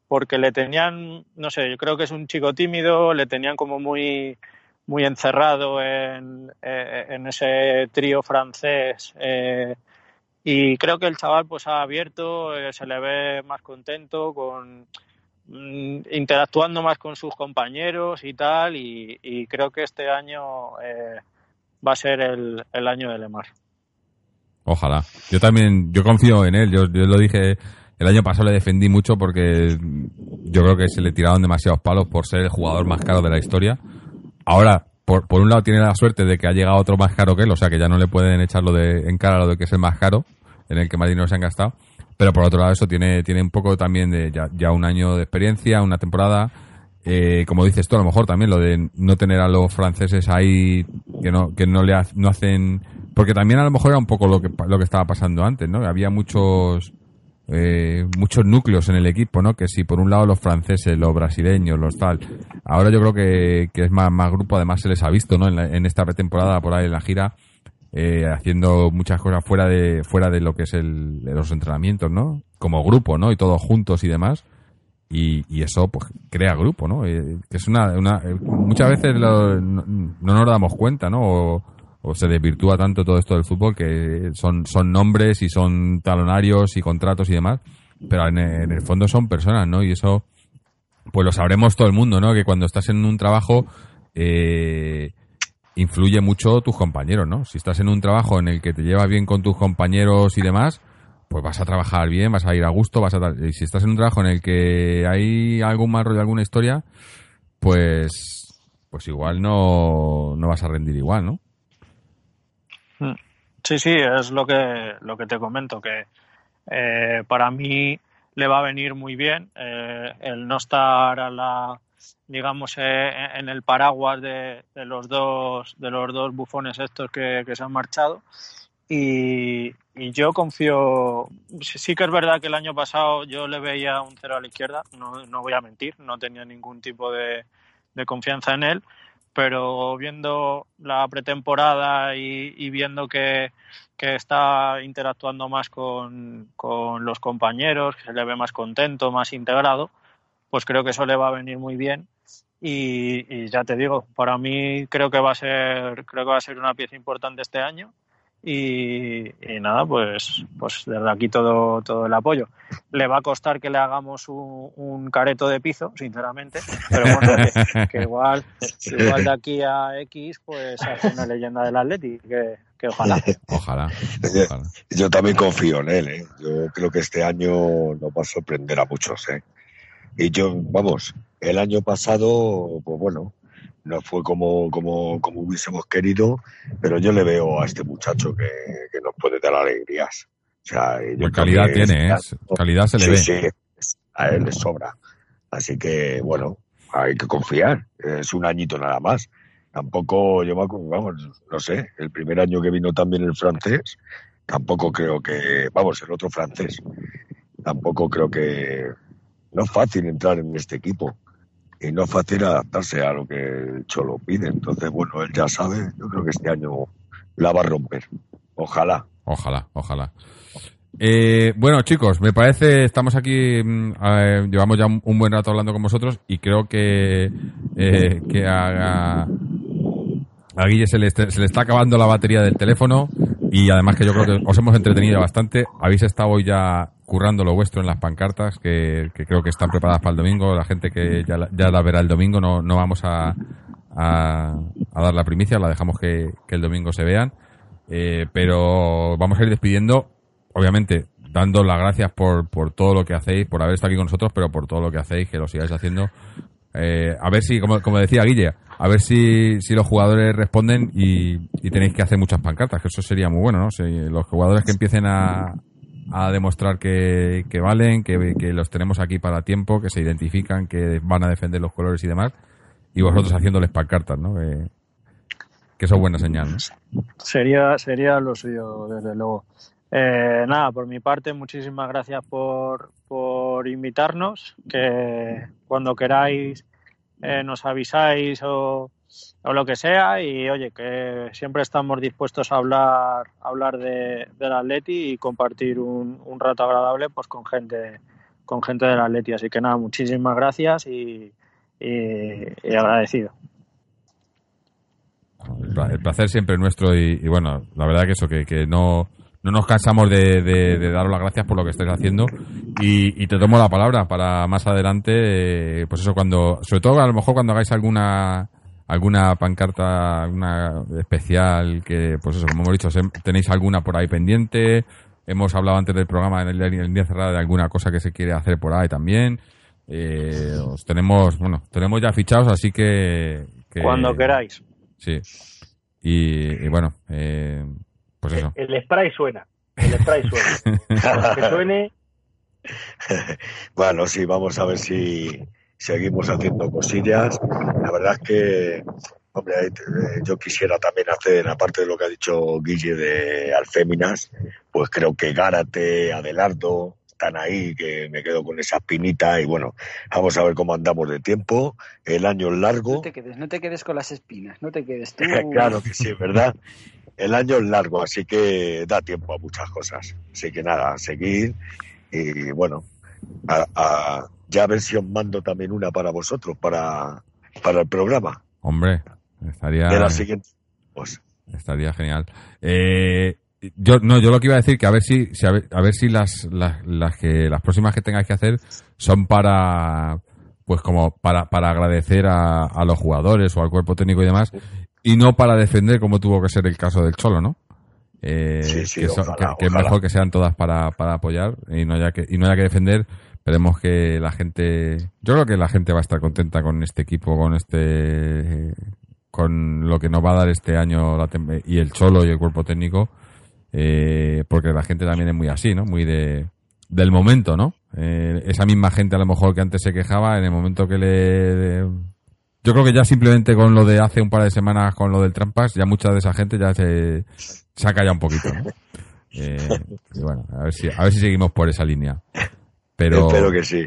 porque le tenían, no sé, yo creo que es un chico tímido, le tenían como muy, muy encerrado en, eh, en ese trío francés. eh, y creo que el chaval pues ha abierto, eh, se le ve más contento, con mm, interactuando más con sus compañeros y tal, y, creo que este año eh, va a ser el, el año de Lemar. Ojalá. Yo también, yo confío en él. Yo, yo lo dije, el año pasado le defendí mucho porque yo creo que se le tiraron demasiados palos por ser el jugador más caro de la historia. Ahora, por, por un lado tiene la suerte de que ha llegado otro más caro que él, o sea que ya no le pueden echarlo de, en cara lo de que es el más caro, en el que más dinero se han gastado. Pero por otro lado eso tiene, tiene un poco también de ya, ya un año de experiencia, una temporada. Eh, como dices tú, a lo mejor también lo de no tener a los franceses ahí que no, que no le no hacen, porque también a lo mejor era un poco lo que, lo que estaba pasando antes, ¿no? Había muchos, eh, muchos núcleos en el equipo, ¿no? Que si por un lado los franceses, los brasileños, los tal. Ahora yo creo que, que es más, más grupo, además se les ha visto, ¿no? En, la- en esta pretemporada por ahí en la gira, eh, haciendo muchas cosas fuera de, fuera de lo que es el, los entrenamientos, ¿no? Como grupo, ¿no? Y todos juntos y demás. Y, y eso pues crea grupo, ¿no? Eh, que es una, una eh, muchas veces lo- no, no nos damos cuenta, ¿no? O, o se desvirtúa tanto todo esto del fútbol que son, son nombres y son talonarios y contratos y demás. pero en, el fondo son personas, ¿no? Y eso, pues lo sabremos todo el mundo, ¿no? Que cuando estás en un trabajo, eh, influye mucho tus compañeros, ¿no? Si estás en un trabajo en el que te llevas bien con tus compañeros y demás, pues vas a trabajar bien, vas a ir a gusto, vas a y si estás en un trabajo en el que hay algún mal rollo, alguna historia, pues pues igual no, no vas a rendir igual, ¿no? Sí, sí, es lo que lo que te comento que eh, para mí le va a venir muy bien eh, el no estar a la digamos eh, en el paraguas de, de, los dos de los dos bufones estos que, se han marchado. Y, y, yo confío sí que es verdad que el año pasado yo le veía un cero a la izquierda no, no voy a mentir no tenía ningún tipo de, de confianza en él pero viendo la pretemporada y, viendo que, que, está interactuando más con, con, los compañeros, que se le ve más contento, más integrado, pues creo que eso le va a venir muy bien. Y, y, ya te digo, para mí creo que va a ser, creo que va a ser una pieza importante este año. Y, y, nada, pues, pues desde aquí todo, todo el apoyo. Le va a costar que le hagamos un, un careto de piso, sinceramente, pero bueno, que, que igual, igual de aquí a X, pues hace una leyenda del Atleti, que, que ojalá. Ojalá, ojalá. Yo también confío en él, ¿eh? Yo creo que este año nos va a sorprender a muchos, ¿eh? Y yo, vamos, el año pasado, pues bueno, no fue como, como, como hubiésemos querido, pero yo le veo a este muchacho que, que nos puede dar alegrías. O sea, yo pues calidad tiene, ¿eh? Calidad se le sí, ve. Sí, a él le sobra. Así que, bueno, hay que confiar. Es un añito nada más. Tampoco, yo me acuerdo, vamos, no sé, el primer año que vino también el francés, tampoco creo que, vamos, el otro francés, tampoco creo que, no es fácil entrar en este equipo no es fácil adaptarse a lo que el Cholo pide. Entonces, bueno, él ya sabe, yo creo que este año la va a romper. Ojalá. Ojalá, ojalá. Eh, bueno, chicos, me parece, estamos aquí, eh, llevamos ya un, un, buen rato hablando con vosotros y creo que, eh, que a, a Guille se le, se le, está acabando la batería del teléfono y además que yo creo que os hemos entretenido bastante. Habéis estado hoy ya currando lo vuestro en las pancartas que, creo que están preparadas para el domingo. La gente que ya, la verá el domingo no, no vamos a, a, a, dar la primicia, la dejamos que, que el domingo se vean. Eh, pero vamos a ir despidiendo, obviamente, dando las gracias por, por todo lo que hacéis, por haber estado aquí con nosotros, pero por todo lo que hacéis, que lo sigáis haciendo. Eh, a ver si, como, como decía Guille, a ver si, si los jugadores responden y, y, tenéis que hacer muchas pancartas, que eso sería muy bueno, ¿no? Si los jugadores que empiecen a, a demostrar que, que valen, que, que, los tenemos aquí para tiempo, que se identifican, que van a defender los colores y demás, y vosotros haciéndoles pancartas, ¿no? Eh, que eso es buena señal. Sería, sería lo suyo, desde luego. Eh, nada, por mi parte, muchísimas gracias por, por invitarnos, que cuando queráis eh, nos avisáis o, o, lo que sea y oye, que siempre estamos dispuestos a hablar, a hablar de, del Atleti y compartir un, un, rato agradable pues con gente con gente del Atleti. Así que nada, muchísimas gracias y, y, agradecido. El placer siempre es nuestro y, y, bueno, la verdad que eso, que, que no, no nos cansamos de, de, de, daros las gracias por lo que estáis haciendo y, y te tomo la palabra para más adelante, eh, pues eso cuando, sobre todo a lo mejor cuando hagáis alguna alguna pancarta, alguna especial que, pues eso, como hemos dicho, tenéis alguna por ahí pendiente, hemos hablado antes del programa en el, día cerrado de alguna cosa que se quiere hacer por ahí también, eh, os tenemos, bueno, tenemos ya fichados, así que, que cuando queráis. Sí. Y, y bueno, eh, pues eso. El, el, spray suena. El spray suena. que suene. bueno, sí, vamos a ver si seguimos haciendo cosillas. La verdad es que, hombre, yo quisiera también hacer, aparte de lo que ha dicho Guille de Alféminas, pues creo que Gárate, Adelardo, están ahí, que me quedo con esa espinita y bueno, vamos a ver cómo andamos de tiempo. El año es largo. No te quedes, no te quedes con las espinas, no te quedes tú. claro que sí, ¿verdad? El año es largo, así que da tiempo a muchas cosas. Así que nada, seguir y bueno, a, a, ya a ver si os mando también una para vosotros, para, para el programa. Hombre, estaría. De la siguiente. Pues. Estaría genial. Eh, yo no, yo lo que iba a decir que a ver si, si a, ver, a ver si las, las, las que las próximas que tengáis que hacer son para pues como para, para agradecer a, a los jugadores o al cuerpo técnico y demás y no para defender como tuvo que ser el caso del Cholo, ¿no? Eh, Sí, sí, que, son- ojalá, que- que es ojalá. mejor que sean todas para, para apoyar y no haya que y no haya que defender esperemos que la gente yo creo que la gente va a estar contenta con este equipo con este con lo que nos va a dar este año la y el cholo y el cuerpo técnico eh, porque la gente también es muy así no muy de del momento no Eh, esa misma gente a lo mejor que antes se quejaba en el momento que le yo creo que ya simplemente con lo de hace un par de semanas con lo del trampas ya mucha de esa gente ya se se ha callado un poquito ¿no? Eh, y bueno a ver si a ver si seguimos por esa línea pero Espero que sí.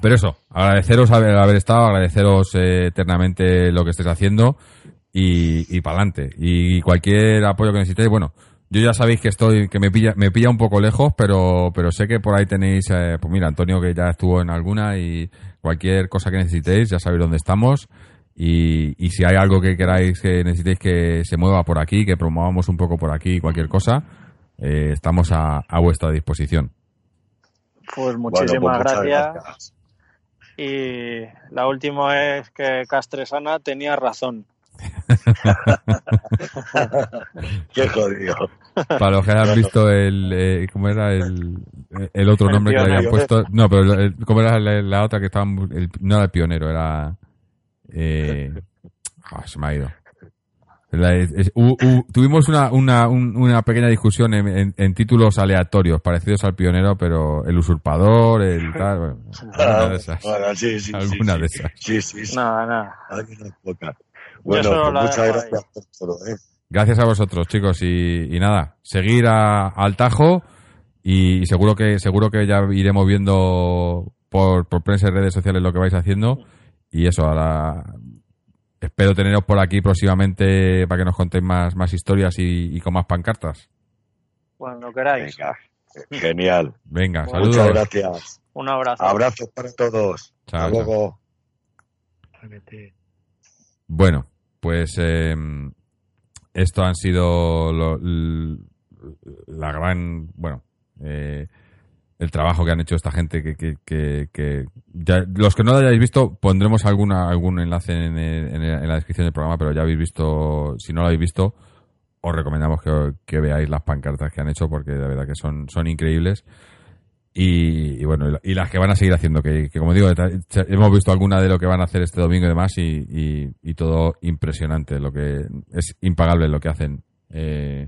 pero eso, agradeceros haber, haber estado, agradeceros eh, eternamente lo que estéis haciendo y, y para adelante. Y cualquier apoyo que necesitéis, bueno, yo ya sabéis que estoy, que me pilla, me pilla un poco lejos, pero, pero sé que por ahí tenéis, eh, pues mira, Antonio que ya estuvo en alguna y cualquier cosa que necesitéis, ya sabéis dónde estamos. Y, y si hay algo que queráis que necesitéis que se mueva por aquí, que promovamos un poco por aquí, cualquier cosa, eh, estamos a, a vuestra disposición. Pues Bueno, muchísimas pues muchas gracias. gracias. Y la última es que Castresana tenía razón. Qué jodido. Para los que hayan visto el. eh, ¿Cómo era el, el otro El nombre que le habían puesto? No, pero el- ¿cómo era la, la otra que el- no era el pionero, era. Eh, ah, se me ha ido. La- es- tuvimos una, una, un- una pequeña discusión en, en- en títulos aleatorios, parecidos al pionero, pero el usurpador, el tal. Bueno, alguna de esas. Bueno, sí, sí, Alguna sí, de sí. esas. Sí, sí, sí. Nada, nada. Bueno, pues la muchas gracias por todo, ¿eh? Gracias a vosotros, chicos, y, y nada, seguir a- al tajo y seguro que seguro que ya iremos viendo por, por prensa y redes sociales lo que vais haciendo y eso, ahora espero teneros por aquí próximamente para que nos contéis más, más historias y, y con más pancartas. Cuando queráis. Venga, genial. Venga, Muchas saludos. Muchas gracias. Un abrazo. Abrazos para todos. Chao, Hasta chao. luego. Bueno, pues eh, esto han sido lo- la gran, bueno, eh, el trabajo que han hecho esta gente que, que, que, que ya- los que no lo hayáis visto pondremos alguna algún enlace en, en la descripción del programa, pero ya habéis visto, si no lo habéis visto, os recomendamos que, que veáis las pancartas que han hecho porque de verdad que son, son increíbles. Y, y bueno, y la- y las que van a seguir haciendo, que, como digo, hemos visto alguna de lo que van a hacer este domingo y demás, y, todo impresionante, lo que es impagable lo que hacen. Eh,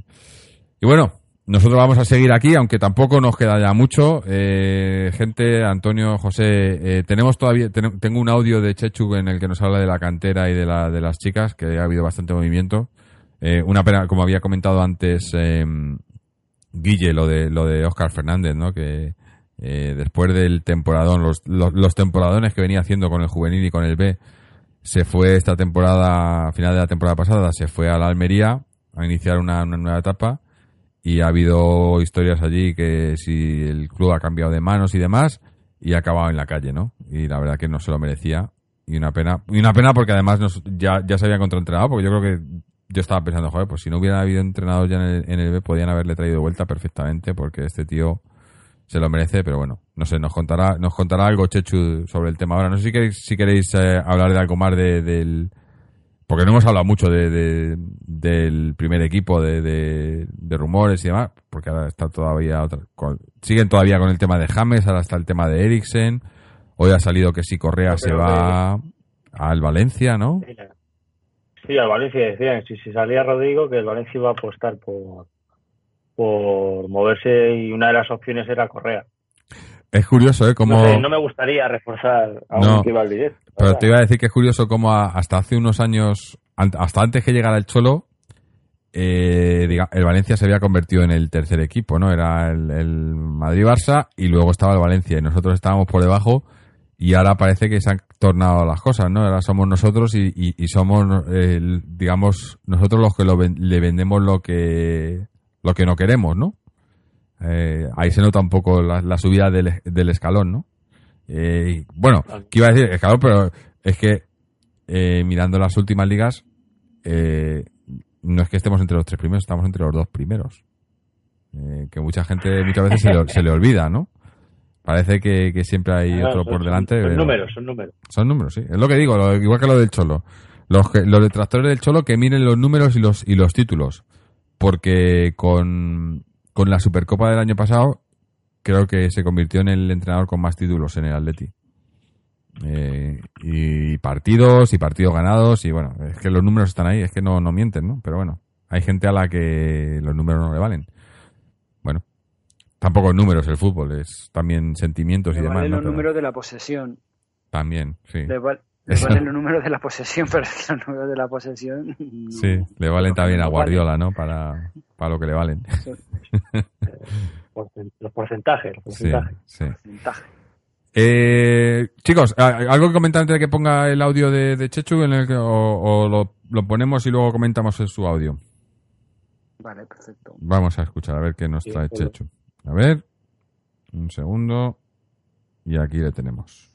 y bueno, nosotros vamos a seguir aquí, aunque tampoco nos queda ya mucho. Eh, gente, Antonio, José, eh, tenemos todavía, ten- tengo un audio de Chechu en el que nos habla de la cantera y de, la, de las chicas, que ha habido bastante movimiento. Eh, una pena, como había comentado antes, eh, Guille, lo de, lo de Oscar Fernández, ¿no? Que eh, después del temporadón, los, los, los temporadones que venía haciendo con el juvenil y con el B, se fue esta temporada, final de la temporada pasada, se fue a la Almería a iniciar una, una nueva etapa y ha habido historias allí que si el club ha cambiado de manos y demás y ha acabado en la calle, ¿no? Y la verdad que no se lo merecía y una pena, y una pena porque además nos, ya, ya se había contraentrenado porque yo creo que yo estaba pensando, joder, pues si no hubiera habido entrenador ya en el, B podían haberle traído vuelta perfectamente porque este tío se lo merece, pero bueno, no sé, nos contará, nos contará algo Chechu sobre el tema ahora. No sé si queréis, si queréis eh, hablar de algo más de, del, porque no hemos hablado mucho de, de- del primer equipo, de, de- de rumores y demás, porque ahora está todavía otra, con- siguen todavía con el tema de James, ahora está el tema de Eriksen, hoy ha salido que si Correa se va al Valencia, ¿no? Sí, al Valencia decían, si, si salía Rodrigo, que el Valencia iba a apostar por, por moverse y una de las opciones era Correa. Es curioso, ¿eh? Como... No, sé, no me gustaría reforzar a No, un directo. la Pero te iba a decir que es curioso como a- hasta hace unos años, hasta antes que llegara el Cholo, eh, diga- el Valencia se había convertido en el tercer equipo, ¿no? Era el, el Madrid-Barça y luego estaba el Valencia y nosotros estábamos por debajo y ahora parece que se han tornado las cosas, ¿no? Ahora somos nosotros y, y- y somos, eh, digamos, nosotros los que lo ven- le vendemos lo que, lo que no queremos, ¿no? Eh, ahí se nota un poco la, la subida del, del escalón, ¿no? Eh, bueno, ¿qué iba a decir? Escalón, pero es que eh, mirando las últimas ligas, no es que estemos entre los tres primeros, estamos entre los dos primeros. Que mucha gente muchas veces se le, se le olvida, ¿no? Parece que, que siempre hay otro son- por delante. Son pero- números, son números. Son números, sí. Es lo que digo, lo- igual que lo del Cholo. Los, que- los detractores del Cholo que miren los números y los, y los títulos. Porque con, con la Supercopa del año pasado, creo que se convirtió en el entrenador con más títulos en el Atleti. Eh, y partidos, y partidos ganados, y bueno, es que los números están ahí, es que no, no mienten, ¿no? Pero bueno, hay gente a la que los números no le valen. Bueno, tampoco números el fútbol, es también sentimientos y demás. valen ¿no? los Pero números de la posesión. También, sí. Le, le valen los números de la posesión, pero los números de la posesión. no- Sí, le valen también a. Guardiola, ¿no? Para, para lo que le valen. Los porcentajes, los porcentajes. sí. Porcentaje. Eh, chicos, ¿a- ¿algo que comentar antes de que ponga el audio de, de Chechu en el que- o, o lo, lo ponemos y luego comentamos en su audio? Vale, perfecto. Vamos a escuchar, a ver qué nos trae. Chechu. A ver, un segundo. Y aquí le tenemos.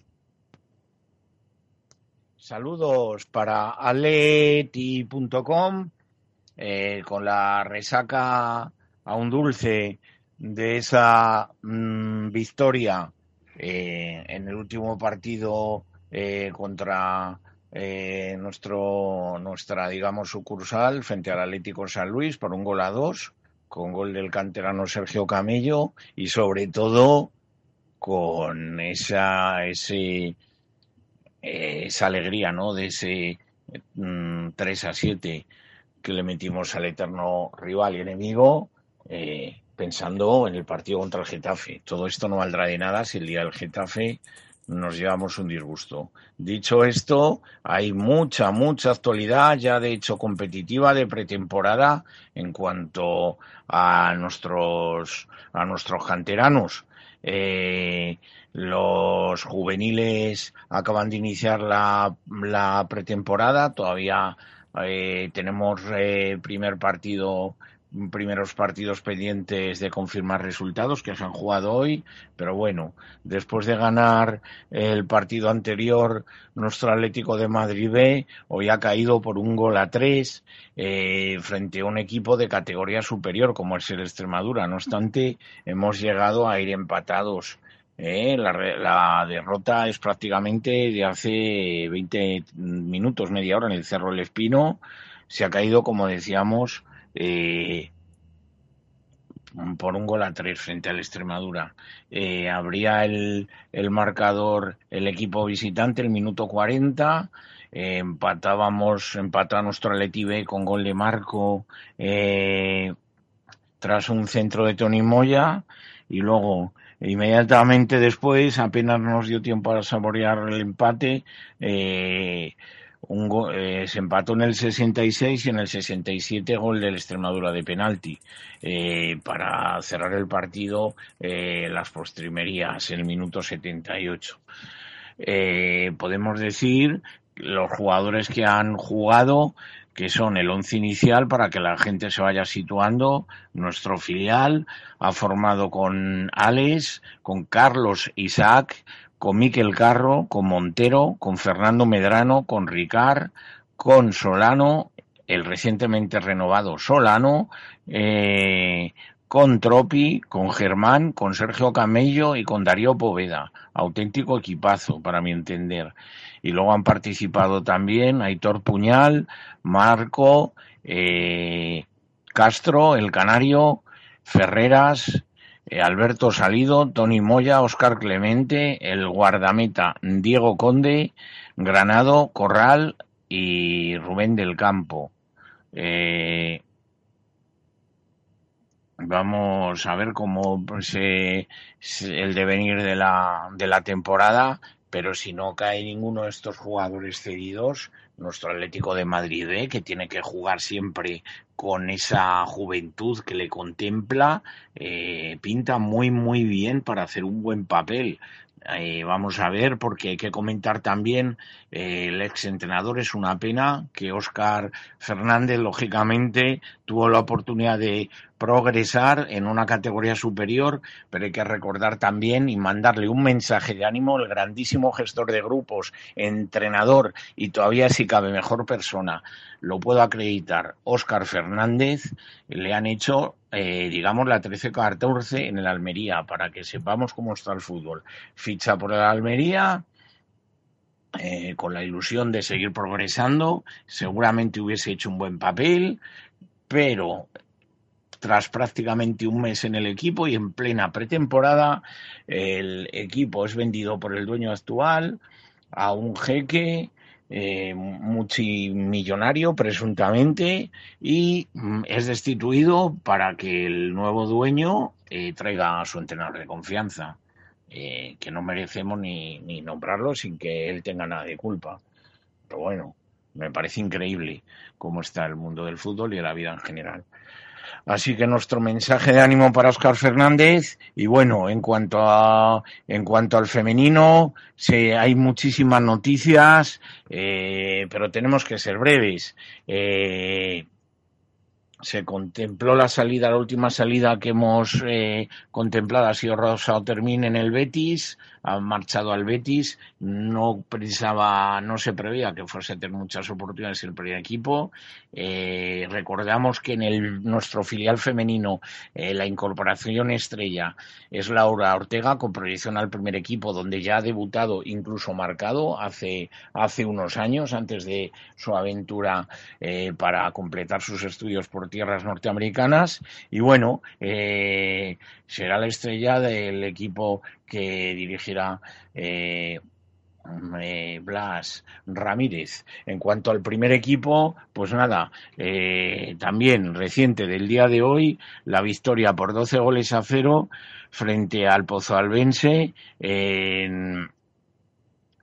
Saludos para aleti.com eh, con la resaca a un dulce de esa mm, victoria eh, en el último partido eh, contra nuestro nuestra digamos sucursal frente al Atlético San Luis por un gol a dos con gol del canterano Sergio Camello y sobre todo con esa ese esa alegría, ¿no? De ese mm, 3 a 7 que le metimos al eterno rival y enemigo, eh, pensando en el partido contra el Getafe. Todo esto no valdrá de nada si el día del Getafe nos llevamos un disgusto. Dicho esto, hay mucha, mucha actualidad, ya de hecho competitiva de pretemporada en cuanto a nuestros, a nuestros canteranos. Eh, los juveniles acaban de iniciar la, la pretemporada, todavía eh, tenemos eh, primer partido, primeros partidos pendientes de confirmar resultados que se han jugado hoy, pero bueno, después de ganar el partido anterior, nuestro Atlético de Madrid B hoy ha caído por un gol a tres eh, frente a un equipo de categoría superior como es el Extremadura. No obstante, hemos llegado a ir empatados. Eh, la, la derrota es prácticamente de hace 20 minutos, media hora en el Cerro El Espino. Se ha caído, como decíamos, eh, por un gol a tres frente al Extremadura. Eh, abría el, el marcador el equipo visitante el minuto 40. eh, empatábamos, empató nuestro Atleti B con gol de Marco tras un centro de Tony Moya y luego inmediatamente después apenas nos dio tiempo para saborear el empate eh, un eh, se empató en el 66 y en el 67 gol del Extremadura de penalti. Eh, para cerrar el partido las postrimerías en el minuto 78 eh, podemos decir los jugadores que han jugado que son el once inicial para que la gente se vaya situando. Nuestro filial ha formado con Alex, con Carlos Isaac, con Miquel Carro, con Montero, con Fernando Medrano, con Ricard, con Solano, el recientemente renovado Solano, eh, con Tropi, con Germán, con Sergio Camello y con Darío Poveda. Auténtico equipazo, para mi entender. Y luego han participado también Aitor Puñal, Marco, eh, Castro, el Canario, Ferreras, eh, Alberto Salido, Tony Moya, Oscar Clemente, el guardameta Diego Conde, Granado, Corral y Rubén del Campo. Eh, vamos a ver cómo se, se- el devenir de la, de la temporada, pero si no cae ninguno de estos jugadores cedidos, nuestro Atlético de Madrid B, que tiene que jugar siempre con esa juventud que le contempla, eh, pinta muy, muy bien para hacer un buen papel. Eh, vamos a ver, porque hay que comentar también, eh, el ex entrenador es una pena que Óscar Fernández, lógicamente, tuvo la oportunidad de progresar en una categoría superior, pero hay que recordar también y mandarle un mensaje de ánimo al grandísimo gestor de grupos, entrenador y todavía si cabe mejor persona, lo puedo acreditar, Óscar Fernández, le han hecho, eh, digamos, la 13-14 en el Almería, para que sepamos cómo está el fútbol. Ficha por el Almería, eh, con la ilusión de seguir progresando, seguramente hubiese hecho un buen papel, pero tras prácticamente un mes en el equipo y en plena pretemporada, el equipo es vendido por el dueño actual a un jeque eh, multimillonario presuntamente y mm, es destituido para que el nuevo dueño eh, traiga a su entrenador de confianza, eh, que no merecemos ni, ni nombrarlo sin que él tenga nada de culpa. Pero bueno, me parece increíble cómo está el mundo del fútbol y la vida en general. Así que nuestro mensaje de ánimo para Oscar Fernández. Y bueno, en cuanto a en cuanto al femenino, sí, hay muchísimas noticias, eh, pero tenemos que ser breves. Eh, se contempló la salida, la última salida que hemos eh, contemplado ha sido Rosa Otermin en el Betis, ha marchado al Betis, no pensaba, no se preveía que fuese a tener muchas oportunidades el primer equipo. Eh, recordamos que en el, nuestro filial femenino eh, la incorporación estrella es Laura Ortega con proyección al primer equipo donde ya ha debutado, incluso marcado hace, hace unos años antes de su aventura eh, para completar sus estudios por tierras norteamericanas y bueno, eh, será la estrella del equipo que dirigirá eh, Blas Ramírez. En cuanto al primer equipo, pues nada, eh, también reciente del día de hoy, la victoria por 12 goles a cero frente al Pozo Albense en,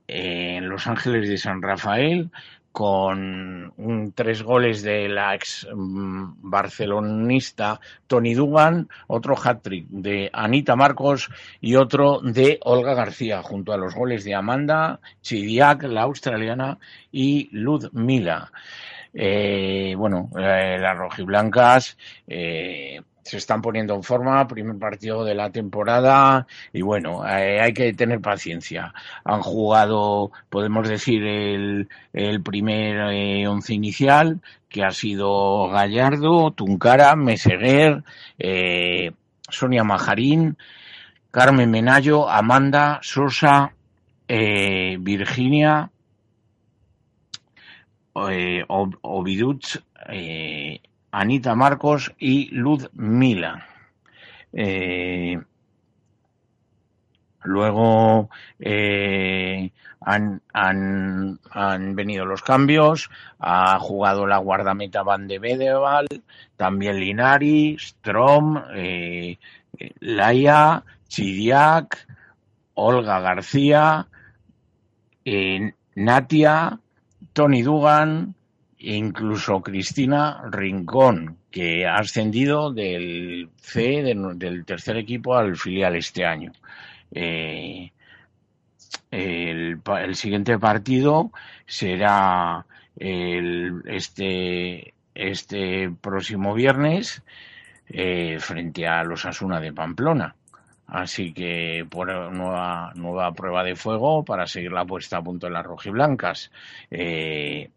en Los Ángeles de San Rafael con tres goles de la ex mm, barcelonista Tony Dugan, otro hat-trick de Anita Marcos y otro de Olga García, junto a los goles de Amanda Chidiac, la australiana, y Ludmila. Eh, bueno, eh, las rojiblancas eh, se están poniendo en forma, primer partido de la temporada y bueno, eh, hay que tener paciencia. Han jugado, podemos decir, el, el primer eh, once inicial, que ha sido Gallardo, Tuncara, Meseguer, eh, Sonia Majarín, Carmen Menayo, Amanda, Sosa, eh, Virginia, eh, Oviduch, Anita Marcos y Ludmila. Eh, luego eh, han, han, han, venido los cambios, ha jugado la guardameta Van de Bedeval, también Linari, Strom, eh, Laia, Chidiac, Olga García, Natia, Tony Dugan, incluso Cristina Rincón, que ha ascendido del C, de, del tercer equipo, al filial este año. Eh, el, siguiente partido será el, este, este próximo viernes eh, frente a los Asuna de Pamplona. Así que por nueva, nueva prueba de fuego para seguir la puesta a punto en las rojiblancas. Eh,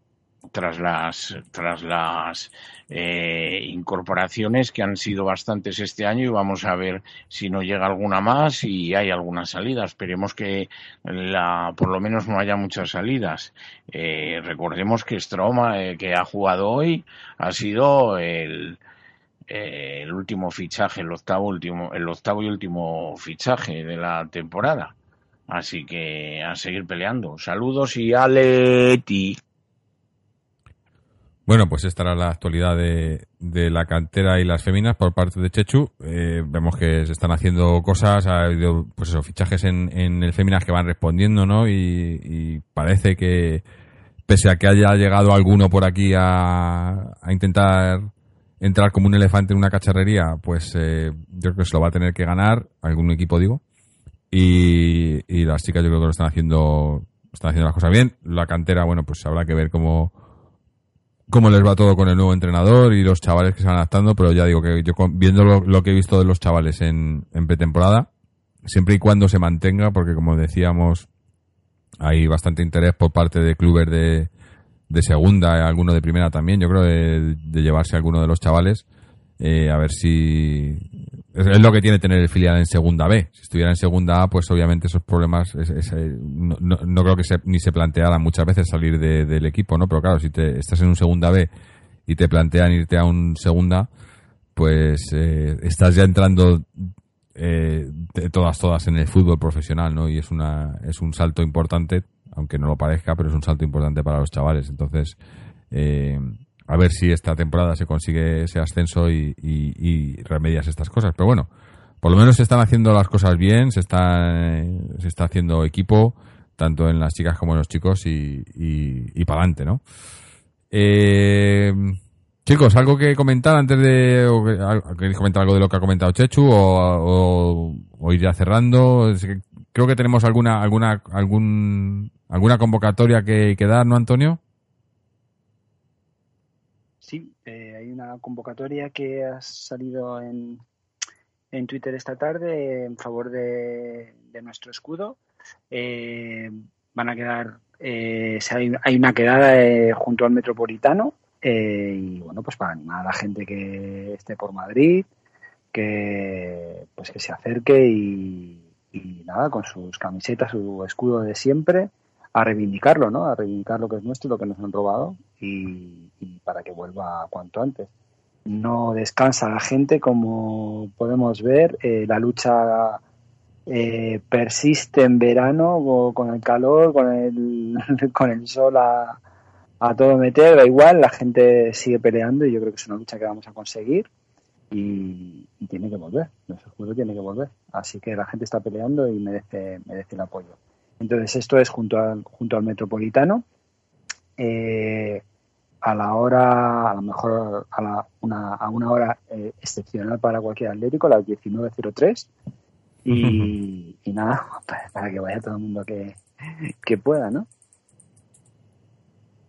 tras las tras las eh, incorporaciones que han sido bastantes este año y vamos a ver si no llega alguna más y hay alguna salida. Esperemos que la, por lo menos no haya muchas salidas. Eh, recordemos que Stroma, eh, que ha jugado hoy, ha sido el, el último fichaje, el octavo, último, el octavo y último fichaje de la temporada. Así que a seguir peleando. Saludos y Aleti. Bueno, pues esta era la actualidad de, de, la cantera y las féminas por parte de Chechu. Eh, vemos que se están haciendo cosas, ha habido pues eso, fichajes en, en el féminas que van respondiendo, ¿no? Y, y, parece que, pese a que haya llegado alguno por aquí a, a intentar entrar como un elefante en una cacharrería, pues eh, yo creo que se lo va a tener que ganar, algún equipo digo. Y, y las chicas yo creo que lo están haciendo, están haciendo las cosas bien. La cantera, bueno, pues habrá que ver cómo cómo les va todo con el nuevo entrenador y los chavales que se van adaptando, pero ya digo que yo viendo lo, que he visto de los chavales en, en, pretemporada, siempre y cuando se mantenga, porque como decíamos, hay bastante interés por parte de clubes de, de segunda, alguno de primera también, yo creo, de, de llevarse a alguno de los chavales. Eh, a ver si. Es, lo que tiene tener el filial en segunda B. Si estuviera en segunda A, pues obviamente esos problemas eh, no, no- no creo que se- ni se planteara muchas veces salir de- del equipo, ¿no? Pero claro, si te, estás en un segunda B y te plantean irte a un segunda, pues eh, estás ya entrando eh, de todas todas en el fútbol profesional, ¿no? Y es una es un salto importante, aunque no lo parezca, pero es un salto importante para los chavales. Entonces, eh, a ver si esta temporada se consigue ese ascenso y, remedias estas cosas. Pero bueno, por lo menos se están haciendo las cosas bien, se está se está haciendo equipo tanto en las chicas como en los chicos y, y, para adelante, ¿no? Eh, chicos, ¿algo que comentar antes de... o ¿Queréis comentar algo de lo que ha comentado Chechu o, o, o ir ya cerrando? Creo que tenemos alguna alguna algún alguna convocatoria que dar, ¿no, Antonio? Sí, convocatoria que ha salido en, en Twitter esta tarde en favor de, nuestro escudo. Eh, van a quedar, eh, hay, una quedada eh, junto al Metropolitano eh, y bueno, pues para animar a la gente que esté por Madrid, que pues que se acerque y, y nada, con sus camisetas, su escudo de siempre, a reivindicarlo, ¿no? A reivindicar lo que es nuestro, lo que nos han robado y, y para que vuelva cuanto antes. No descansa la gente, como podemos ver, eh, la lucha eh, persiste en verano con el calor, con el, con el sol a, a todo meter, da igual, la gente sigue peleando y yo creo que es una lucha que vamos a conseguir y, y tiene que volver, nuestro escudo tiene que volver. Así que la gente está peleando y merece, merece el apoyo. Entonces esto es junto al, junto al Metropolitano. Eh, a la hora, a lo mejor a, la, una, a una hora eh, excepcional para cualquier atlético, las 19.03. Y, y nada, para, para que vaya todo el mundo que, que pueda, ¿no?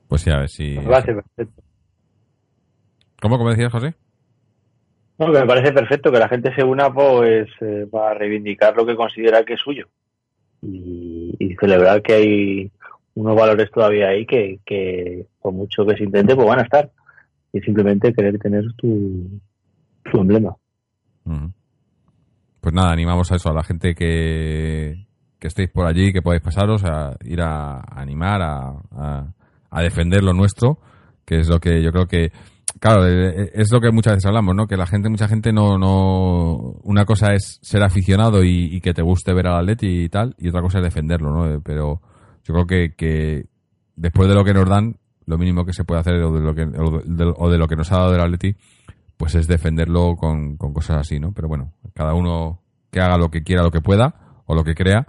Pues sí, a ver si... A ser perfecto. ¿Cómo, cómo decías, José? No, que me parece perfecto que la gente se una pues eh, para reivindicar lo que considera que es suyo y, y celebrar que hay unos valores todavía ahí que, por mucho que se intente pues van a estar y simplemente querer tener tu, emblema. Pues nada, animamos a eso, a la gente que, que estéis por allí, que podáis pasaros, a ir a, a animar, a, a- a defender lo nuestro, que es lo que yo creo que, claro, eh, es lo que muchas veces hablamos, ¿no? Que la gente, mucha gente no, no, una cosa es ser aficionado y, y que te guste ver al Atleti y tal, y otra cosa es defenderlo, ¿no? Eh, Pero yo creo que, que después de lo que nos dan, lo mínimo que se puede hacer o de lo que, o de, o de lo que nos ha dado el Atleti, pues es defenderlo con, con cosas así, ¿no? Pero bueno, cada uno que haga lo que quiera, lo que pueda, o lo que crea.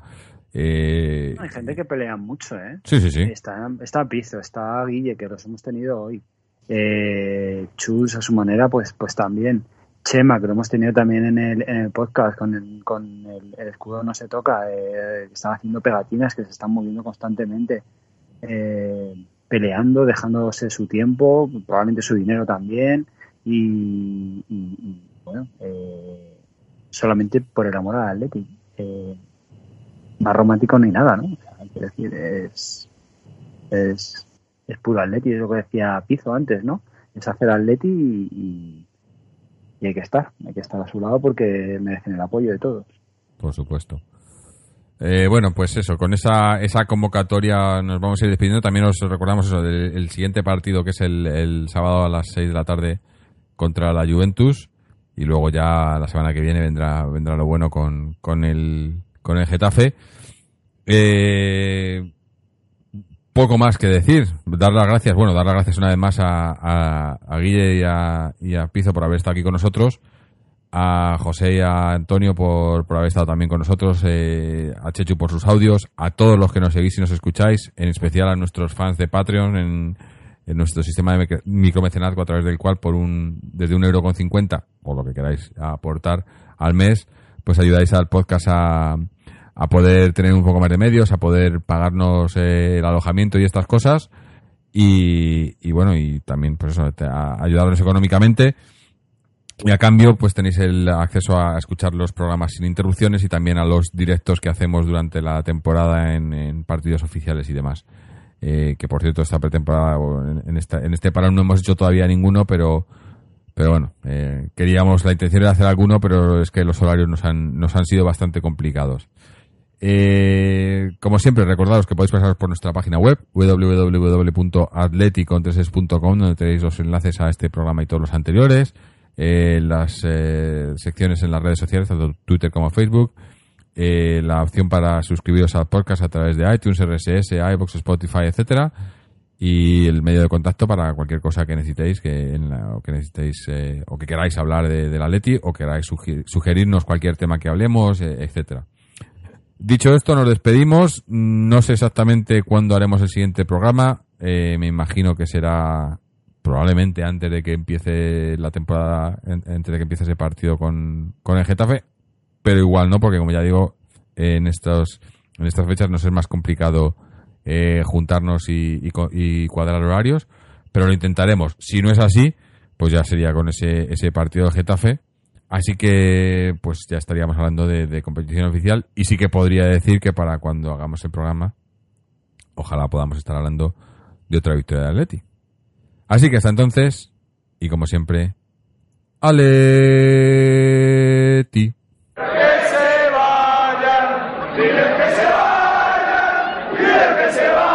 Eh, Hay gente que pelea mucho, ¿eh? Sí, sí, sí. Está, está Pizo, está Guille, que los hemos tenido hoy. Eh, Chus, a su manera, pues, pues también. Chema, que lo hemos tenido también en el, en el podcast, con el, con el, escudo no se toca, eh, que están haciendo pegatinas que se están moviendo constantemente, eh, peleando, dejándose su tiempo, probablemente su dinero también, y, bueno, eh, solamente por el amor al Atleti. Eh, más romántico no hay nada, ¿no? O sea, quiero decir, es, es, es puro Atleti, es lo que decía Pizo antes, ¿no? Es hacer Atleti y, y hay que estar, hay que estar a su lado porque merecen el apoyo de todos. Por supuesto. Eh, bueno, pues eso, con esa, esa convocatoria nos vamos a ir despidiendo. También os recordamos eso, del, el siguiente partido que es el, el sábado a las 6 de la tarde contra la Juventus. Y luego ya la semana que viene vendrá, vendrá lo bueno con, con, el, con el Getafe. Eh, poco más que decir. Dar las gracias, bueno, dar las gracias una vez más a, a, a Guille y a, y a Pizo por haber estado aquí con nosotros a José y a Antonio por, por haber estado también con nosotros, eh, a Chechu por sus audios, a todos los que nos seguís y nos escucháis, en especial a nuestros fans de Patreon en, en nuestro sistema de micro- micromecenazgo a través del cual por un desde un euro con cincuenta o lo que queráis aportar al mes, pues ayudáis al podcast a, a poder tener un poco más de medios, a poder pagarnos eh, el alojamiento y estas cosas y, bueno y también pues eso, a ayudarnos económicamente. Y a cambio, pues tenéis el acceso a escuchar los programas sin interrupciones y también a los directos que hacemos durante la temporada en, en partidos oficiales y demás. eh, que por cierto esta pretemporada en, en, esta, en este parón no hemos hecho todavía ninguno, pero pero bueno, eh, queríamos, la intención era hacer alguno, pero es que los horarios nos han, nos han sido bastante complicados. Eh, como siempre, recordaros que podéis pasaros por nuestra página web www.atleticontreses.com donde tenéis los enlaces a este programa y todos los anteriores, eh, las eh, secciones en las redes sociales, tanto Twitter como Facebook, eh, la opción para suscribiros al podcast a través de iTunes, RSS, iBox, Spotify, etcétera y el medio de contacto para cualquier cosa que necesitéis que o que necesitéis o que queráis hablar de, de la Leti o queráis sugerir, sugerirnos cualquier tema que hablemos etcétera dicho esto nos despedimos no sé exactamente cuándo haremos el siguiente programa eh, me imagino que será probablemente antes de que empiece la temporada antes de que empiece ese partido con, con el Getafe pero igual no porque como ya digo en estos en estas fechas nos es más complicado eh, juntarnos y, y, y, cuadrar horarios, pero lo intentaremos. Si no es así, pues ya sería con ese, ese partido de Getafe. Así que, pues ya estaríamos hablando de, competición oficial y sí que podría decir que para cuando hagamos el programa, ojalá podamos estar hablando de otra victoria de Atleti. Así que hasta entonces, y como siempre, Aleti. Que se vayan, que se vayan. que se va.